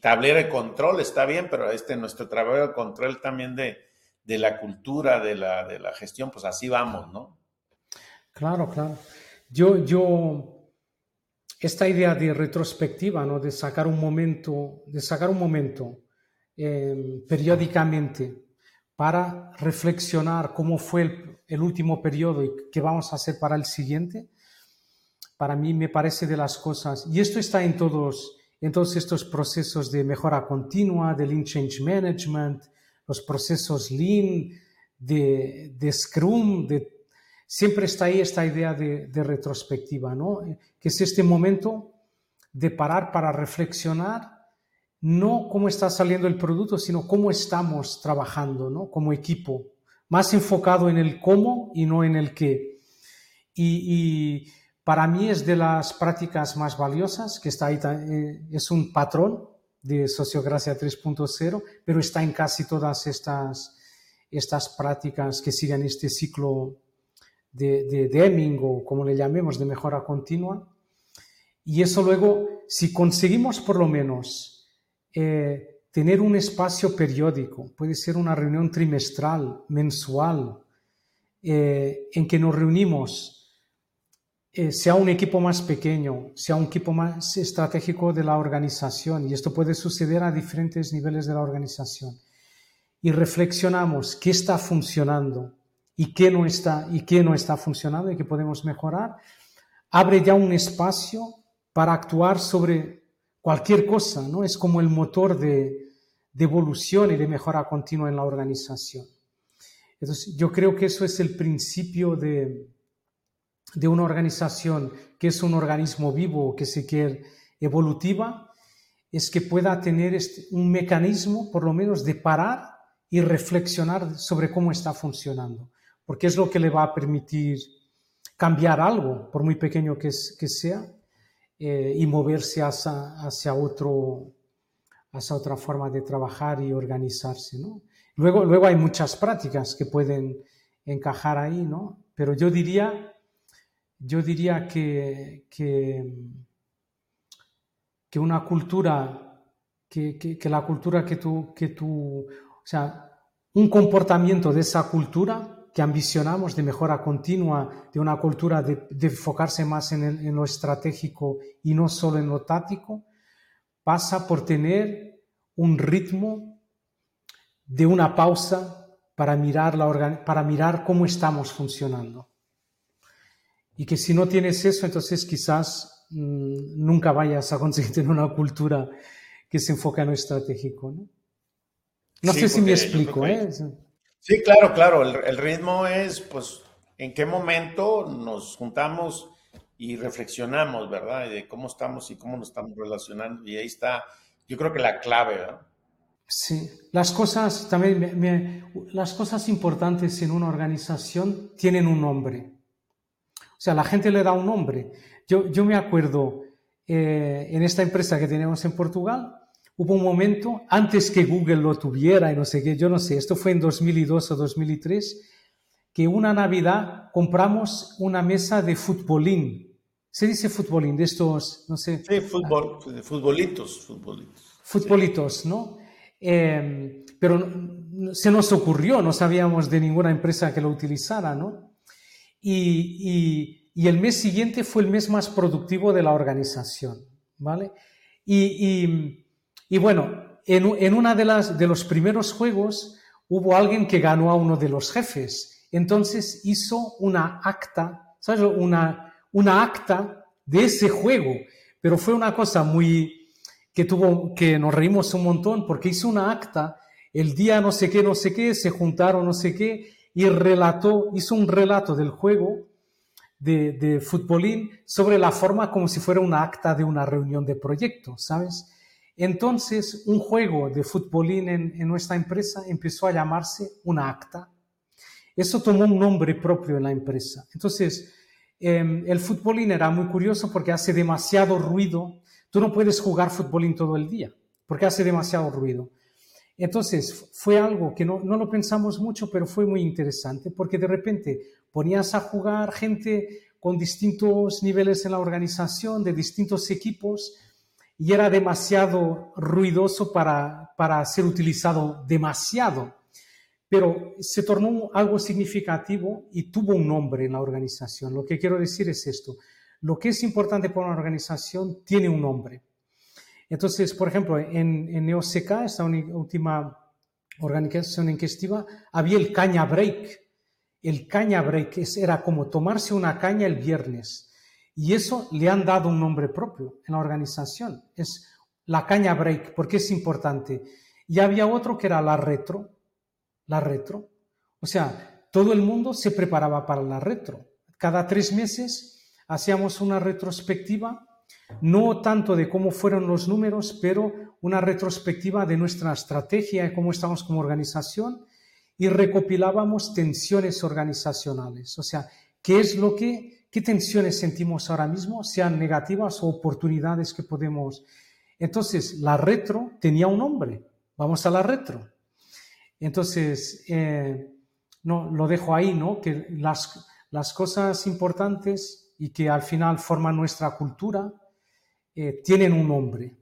tablero de control, está bien, pero este nuestro tablero de control también de, la cultura, de la, de la, gestión, pues así vamos, ¿no? Claro, claro. Yo, yo, esta idea de retrospectiva, ¿no? De sacar un momento, de sacar un momento eh, periódicamente para reflexionar cómo fue el, último periodo y qué vamos a hacer para el siguiente, para mí me parece de las cosas, y esto está en todos, en todos estos procesos de mejora continua, de Lean Change Management, los procesos Lean, de, Scrum, siempre está ahí esta idea de, retrospectiva, ¿no? que es este momento de parar para reflexionar no cómo está saliendo el producto, sino cómo estamos trabajando ¿no? como equipo, más enfocado en el cómo y no en el qué. Para mí es de las prácticas más valiosas, que está ahí, eh, es un patrón de Sociocracia 3.0, pero está en casi todas estas, estas prácticas que siguen este ciclo de, de Deming o como le llamemos, de mejora continua. Y eso luego, si conseguimos por lo menos eh, tener un espacio periódico, puede ser una reunión trimestral, mensual, eh, en que nos reunimos, eh, sea un equipo más pequeño, sea un equipo más estratégico de la organización, y esto puede suceder a diferentes niveles de la organización, y reflexionamos qué está funcionando y qué no está, y qué no está funcionando y qué podemos mejorar, abre ya un espacio para actuar sobre cualquier cosa, ¿no? Es como el motor de, evolución y de mejora continua en la organización. Entonces, yo creo que eso es el principio de, de una organización que es un organismo vivo, que se quiere evolutiva, es que pueda tener este, un mecanismo, por lo menos, de parar y reflexionar sobre cómo está funcionando, porque es lo que le va a permitir cambiar algo, por muy pequeño que, que sea, eh, y moverse hacia, hacia, otro, hacia otra forma de trabajar y organizarse. ¿no? Luego, luego hay muchas prácticas que pueden encajar ahí, ¿no? pero yo diría, yo diría que, que, que una cultura, que, que, la cultura que tú, que tú, o sea, un comportamiento de esa cultura que ambicionamos de mejora continua, de una cultura de, enfocarse más en, lo estratégico y no solo en lo táctico, pasa por tener un ritmo de una pausa para mirar, la para mirar cómo estamos funcionando. Y que si no tienes eso, entonces quizás mm, nunca vayas a conseguir tener una cultura que se enfoca en lo estratégico. No, sé si me explico. ¿eh? Sí, claro, claro. El, ritmo es, pues, en qué momento nos juntamos y reflexionamos, ¿verdad? de cómo estamos y cómo nos estamos relacionando. Y ahí está, yo creo que la clave, ¿verdad? Sí, las cosas también, las cosas importantes en una organización tienen un nombre. O sea, la gente le da un nombre. Yo, yo me acuerdo eh, en esta empresa que tenemos en Portugal, Hubo un momento, antes que Google lo tuviera y no sé qué, yo no sé, esto fue en 2002 o 2003, que una Navidad compramos una mesa de futbolín. Se dice futbolín, de estos, no sé. Sí, fútbol, futbolitos, futbolitos. Futbolitos, ¿no? Em, pero se nos ocurrió, no sabíamos de ninguna empresa que lo utilizara, ¿no? Y, el mes siguiente fue el mes más productivo de la organización, ¿vale? Y, bueno, en, en una de, de los primeros juegos hubo alguien que ganó a uno de los jefes. Entonces hizo una acta, ¿sabes? Una, una acta de ese juego. Pero fue una cosa muy que tuvo, que nos reímos un montón porque hizo una acta el día no sé qué, no sé qué, se juntaron no sé qué y relató, hizo un relato del juego de, de futbolín sobre la forma como si fuera una acta de una reunión de proyecto, ¿sabes? Entonces, un juego de futbolín en, nuestra empresa empezó a llamarse una acta. Eso tomó un nombre propio en la empresa. Entonces, em, el futbolín era muy curioso porque hace demasiado ruido. Tú no puedes jugar futbolín todo el día porque hace demasiado ruido. Entonces, fue algo que no, no, lo pensamos mucho, pero fue muy interesante porque de repente ponías a jugar gente con distintos niveles en la organización, de distintos equipos, y era demasiado ruidoso para, para ser utilizado demasiado. Pero se tornó algo significativo y tuvo un nombre en la organización. Lo que quiero decir es esto. Lo que es importante para una organización tiene un nombre. Entonces, por ejemplo, en, en NeoCK, esta última organización en que había el caña break. El caña break era como tomarse una caña el viernes y eso le han dado un nombre propio en la organización. Es la caña break, porque es importante. Y había otro que era la retro. La retro. O sea, todo el mundo se preparaba para la retro. Cada tres meses hacíamos una retrospectiva, no tanto de cómo fueron los números, pero una retrospectiva de nuestra estrategia y cómo estamos como organización y recopilábamos tensiones organizacionales. O sea, qué es lo que qué tensiones sentimos ahora mismo, sean negativas o oportunidades que podemos. Entonces, la retro tenía un nombre. Vamos a la retro. Entonces, eh, no, lo dejo ahí, ¿no? Que las, las cosas importantes y que al final forman nuestra cultura eh, tienen un nombre.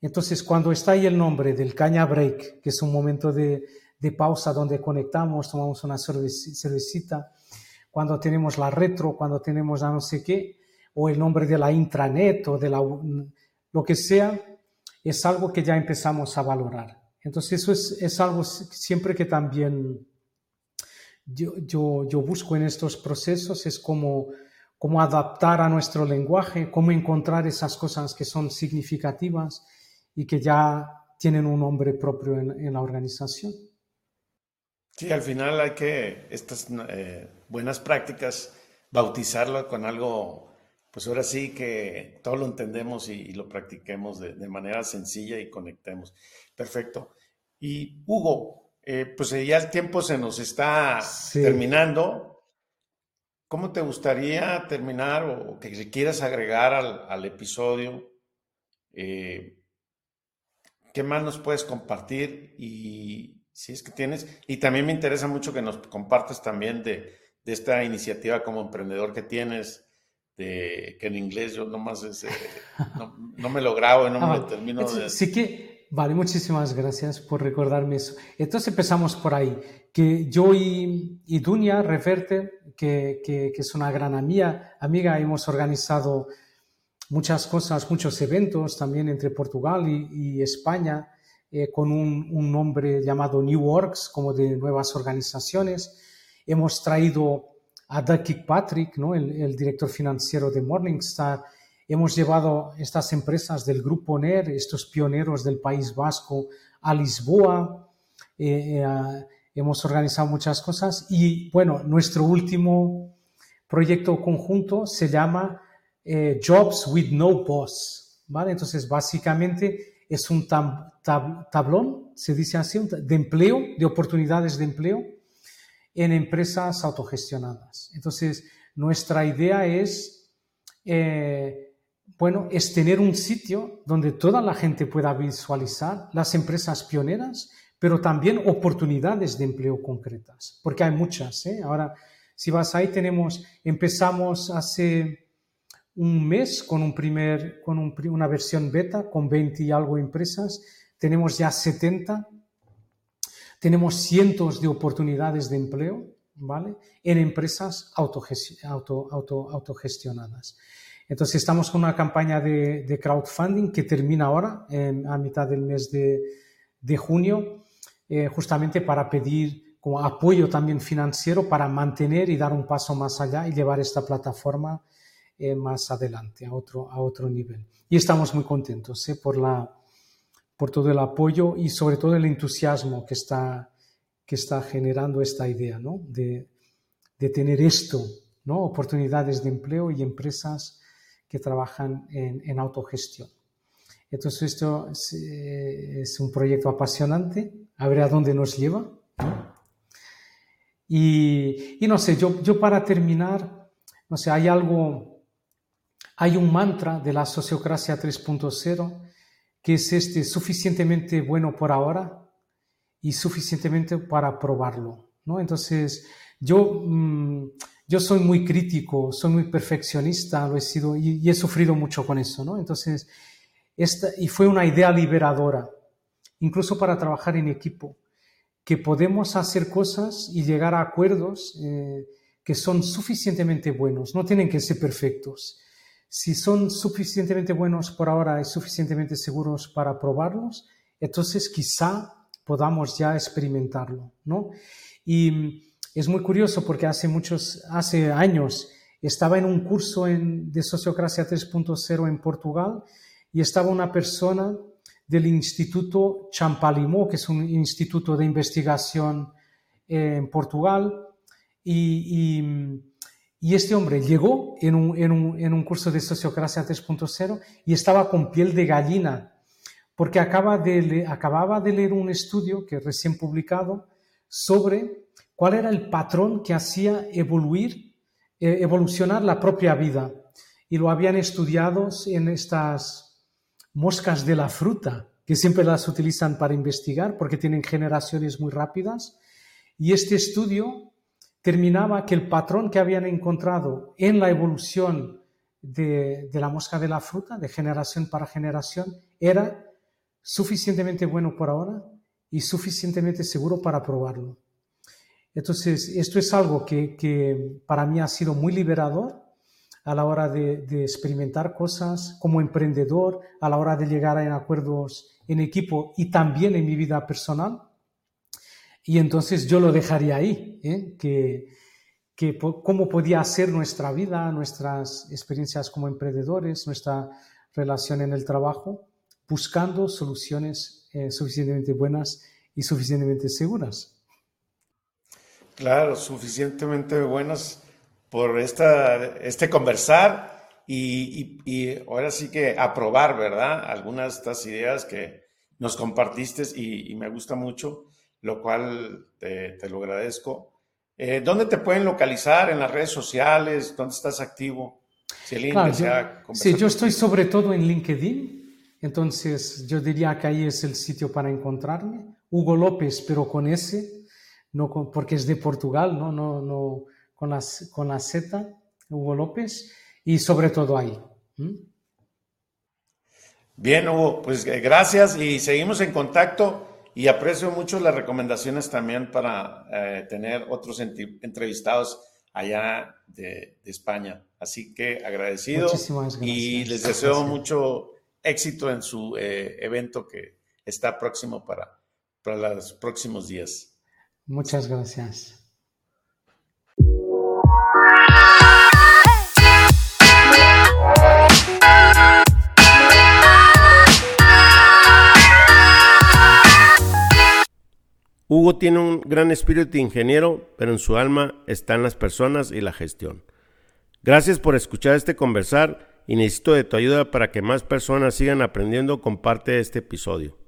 Entonces, cuando está ahí el nombre del caña break, que es un momento de, de pausa donde conectamos, tomamos una cervecita, cuando tenemos la retro, cuando tenemos a no sé qué, o el nombre de la intranet o de la, lo que sea, es algo que ya empezamos a valorar. Entonces eso es, es algo siempre que también yo, yo, yo, busco en estos procesos, es como, como adaptar a nuestro lenguaje, cómo encontrar esas cosas que son significativas y que ya tienen un nombre propio en, en la organización. Sí, al final hay que estas eh, buenas prácticas bautizarlo con algo, pues ahora sí que todo lo entendemos y, lo practiquemos de, manera sencilla y conectemos. Perfecto. Y Hugo, eh, pues ya el tiempo se nos está terminando. ¿Cómo te gustaría terminar o que quieras agregar al, episodio? Eh, ¿Qué más nos puedes compartir? Y si es que tienes. Y también me interesa mucho que nos compartas también de, esta iniciativa como emprendedor que tienes, de que en inglés yo nomás eh, no, me lo grabo y no me lo ah, termino de... Sí que, vale, muchísimas gracias por recordarme eso. Entonces empezamos por ahí, que yo y, y Dunia Reverte, que, que, es una gran amiga, amiga, hemos organizado muchas cosas, muchos eventos también entre Portugal y, y España eh, con un, nombre llamado New Works, como de nuevas organizaciones. Hemos Doug Patrick, ¿no? el, director financiero de Morningstar. Hemos llevado estas empresas del Grupo NER, estos pioneros del País Vasco, a Lisboa. Eh, eh, hemos organizado muchas cosas y, bueno, nuestro último proyecto conjunto se llama Jobs with No Boss. ¿vale? Entonces, básicamente es un tablón, se dice así, de empleo, de oportunidades de empleo en empresas autogestionadas. Entonces, nuestra idea es, eh, bueno, es tener un sitio donde toda la gente pueda visualizar las empresas pioneras, pero también oportunidades de empleo concretas, porque hay muchas. ¿eh? Ahora, si vas ahí, tenemos, empezamos hace un mes con, un primer, con una versión beta con 20 y algo empresas. Tenemos ya 70. Tenemos cientos de oportunidades de empleo. ¿vale? En empresas autogestionadas. Entonces estamos con una campaña de, crowdfunding que termina ahora, a mitad del mes de, junio, eh, justamente para pedir como apoyo también financiero para mantener y dar un paso más allá y llevar esta plataforma eh, más adelante, a otro, a otro nivel. Y estamos muy contentos ¿eh? por, la, por todo el apoyo y sobre todo el entusiasmo que está, que está generando esta idea ¿no? de, de tener esto, ¿no? oportunidades de empleo y empresas que trabajan en, autogestión. Entonces esto es, un proyecto apasionante, a ver a dónde nos lleva. Y, no sé, yo, yo para terminar, no sé, hay algo, hay un mantra de la sociocracia 3.0 que es este, suficientemente bueno por ahora y suficientemente para probarlo. ¿no? Entonces, yo... Mm, yo soy muy crítico, soy muy perfeccionista, lo he sido y, he sufrido mucho con eso, ¿no? Entonces, esta, y fue una idea liberadora, incluso para trabajar en equipo, que podemos hacer cosas y llegar a acuerdos eh, que son suficientemente buenos, no tienen que ser perfectos. Si son suficientemente buenos por ahora y suficientemente seguros para probarlos, entonces quizá podamos ya experimentarlo, ¿no? Y es muy curioso porque hace muchos, hace años estaba en un curso de Sociocracia 3.0 en Portugal y estaba una persona del Instituto Champalimau, que es un instituto de investigación eh, en Portugal, y, este hombre llegó en un, en un curso de Sociocracia 3.0 y estaba con piel de gallina, porque acababa de leer un estudio que recién publicado sobre cuál era el patrón que hacía evoluir, eh, evolucionar la propia vida. Y lo habían estudiado en estas moscas de la fruta, que siempre las utilizan para investigar porque tienen generaciones muy rápidas. Y este estudio terminaba que el patrón que habían encontrado en la evolución de, de la mosca de la fruta, de generación para generación, era suficientemente bueno por ahora y suficientemente seguro para probarlo. Entonces, esto es algo que, para mí ha sido muy liberador a la hora de, experimentar cosas como emprendedor, a la hora de llegar a acuerdos en equipo y también en mi vida personal. Y entonces yo lo dejaría ahí, ¿eh? que, cómo podía ser nuestra vida, nuestras experiencias como emprendedores, nuestra relación en el trabajo, buscando soluciones eh, suficientemente buenas y suficientemente seguras. Claro, suficientemente buenas por esta, este conversar y, ahora sí que aprobar, ¿verdad? Algunas de estas ideas que nos compartiste y, me gusta mucho, lo cual te, lo agradezco. Eh, ¿Dónde te pueden localizar? ¿En las redes sociales? ¿Dónde estás activo? Si claro, yo, sí, yo estoy sobre todo en LinkedIn, entonces yo diría que ahí es el sitio para encontrarme. Hugo López, pero con S no porque es de Portugal, no, no, no con, las, con la Z, Hugo López, y sobre todo ahí. Bien, Hugo, pues eh, gracias y seguimos en contacto y aprecio mucho las recomendaciones también para eh, tener otros entrevistados allá de, España. Así que agradecido Muchísimas gracias. y les deseo mucho éxito en su eh, evento que está próximo para, para los próximos días. Muchas gracias. Hugo tiene un gran espíritu ingeniero, pero en su alma están las personas y la gestión. Gracias por escuchar este conversar y necesito de tu ayuda para que más personas sigan aprendiendo con parte de este episodio.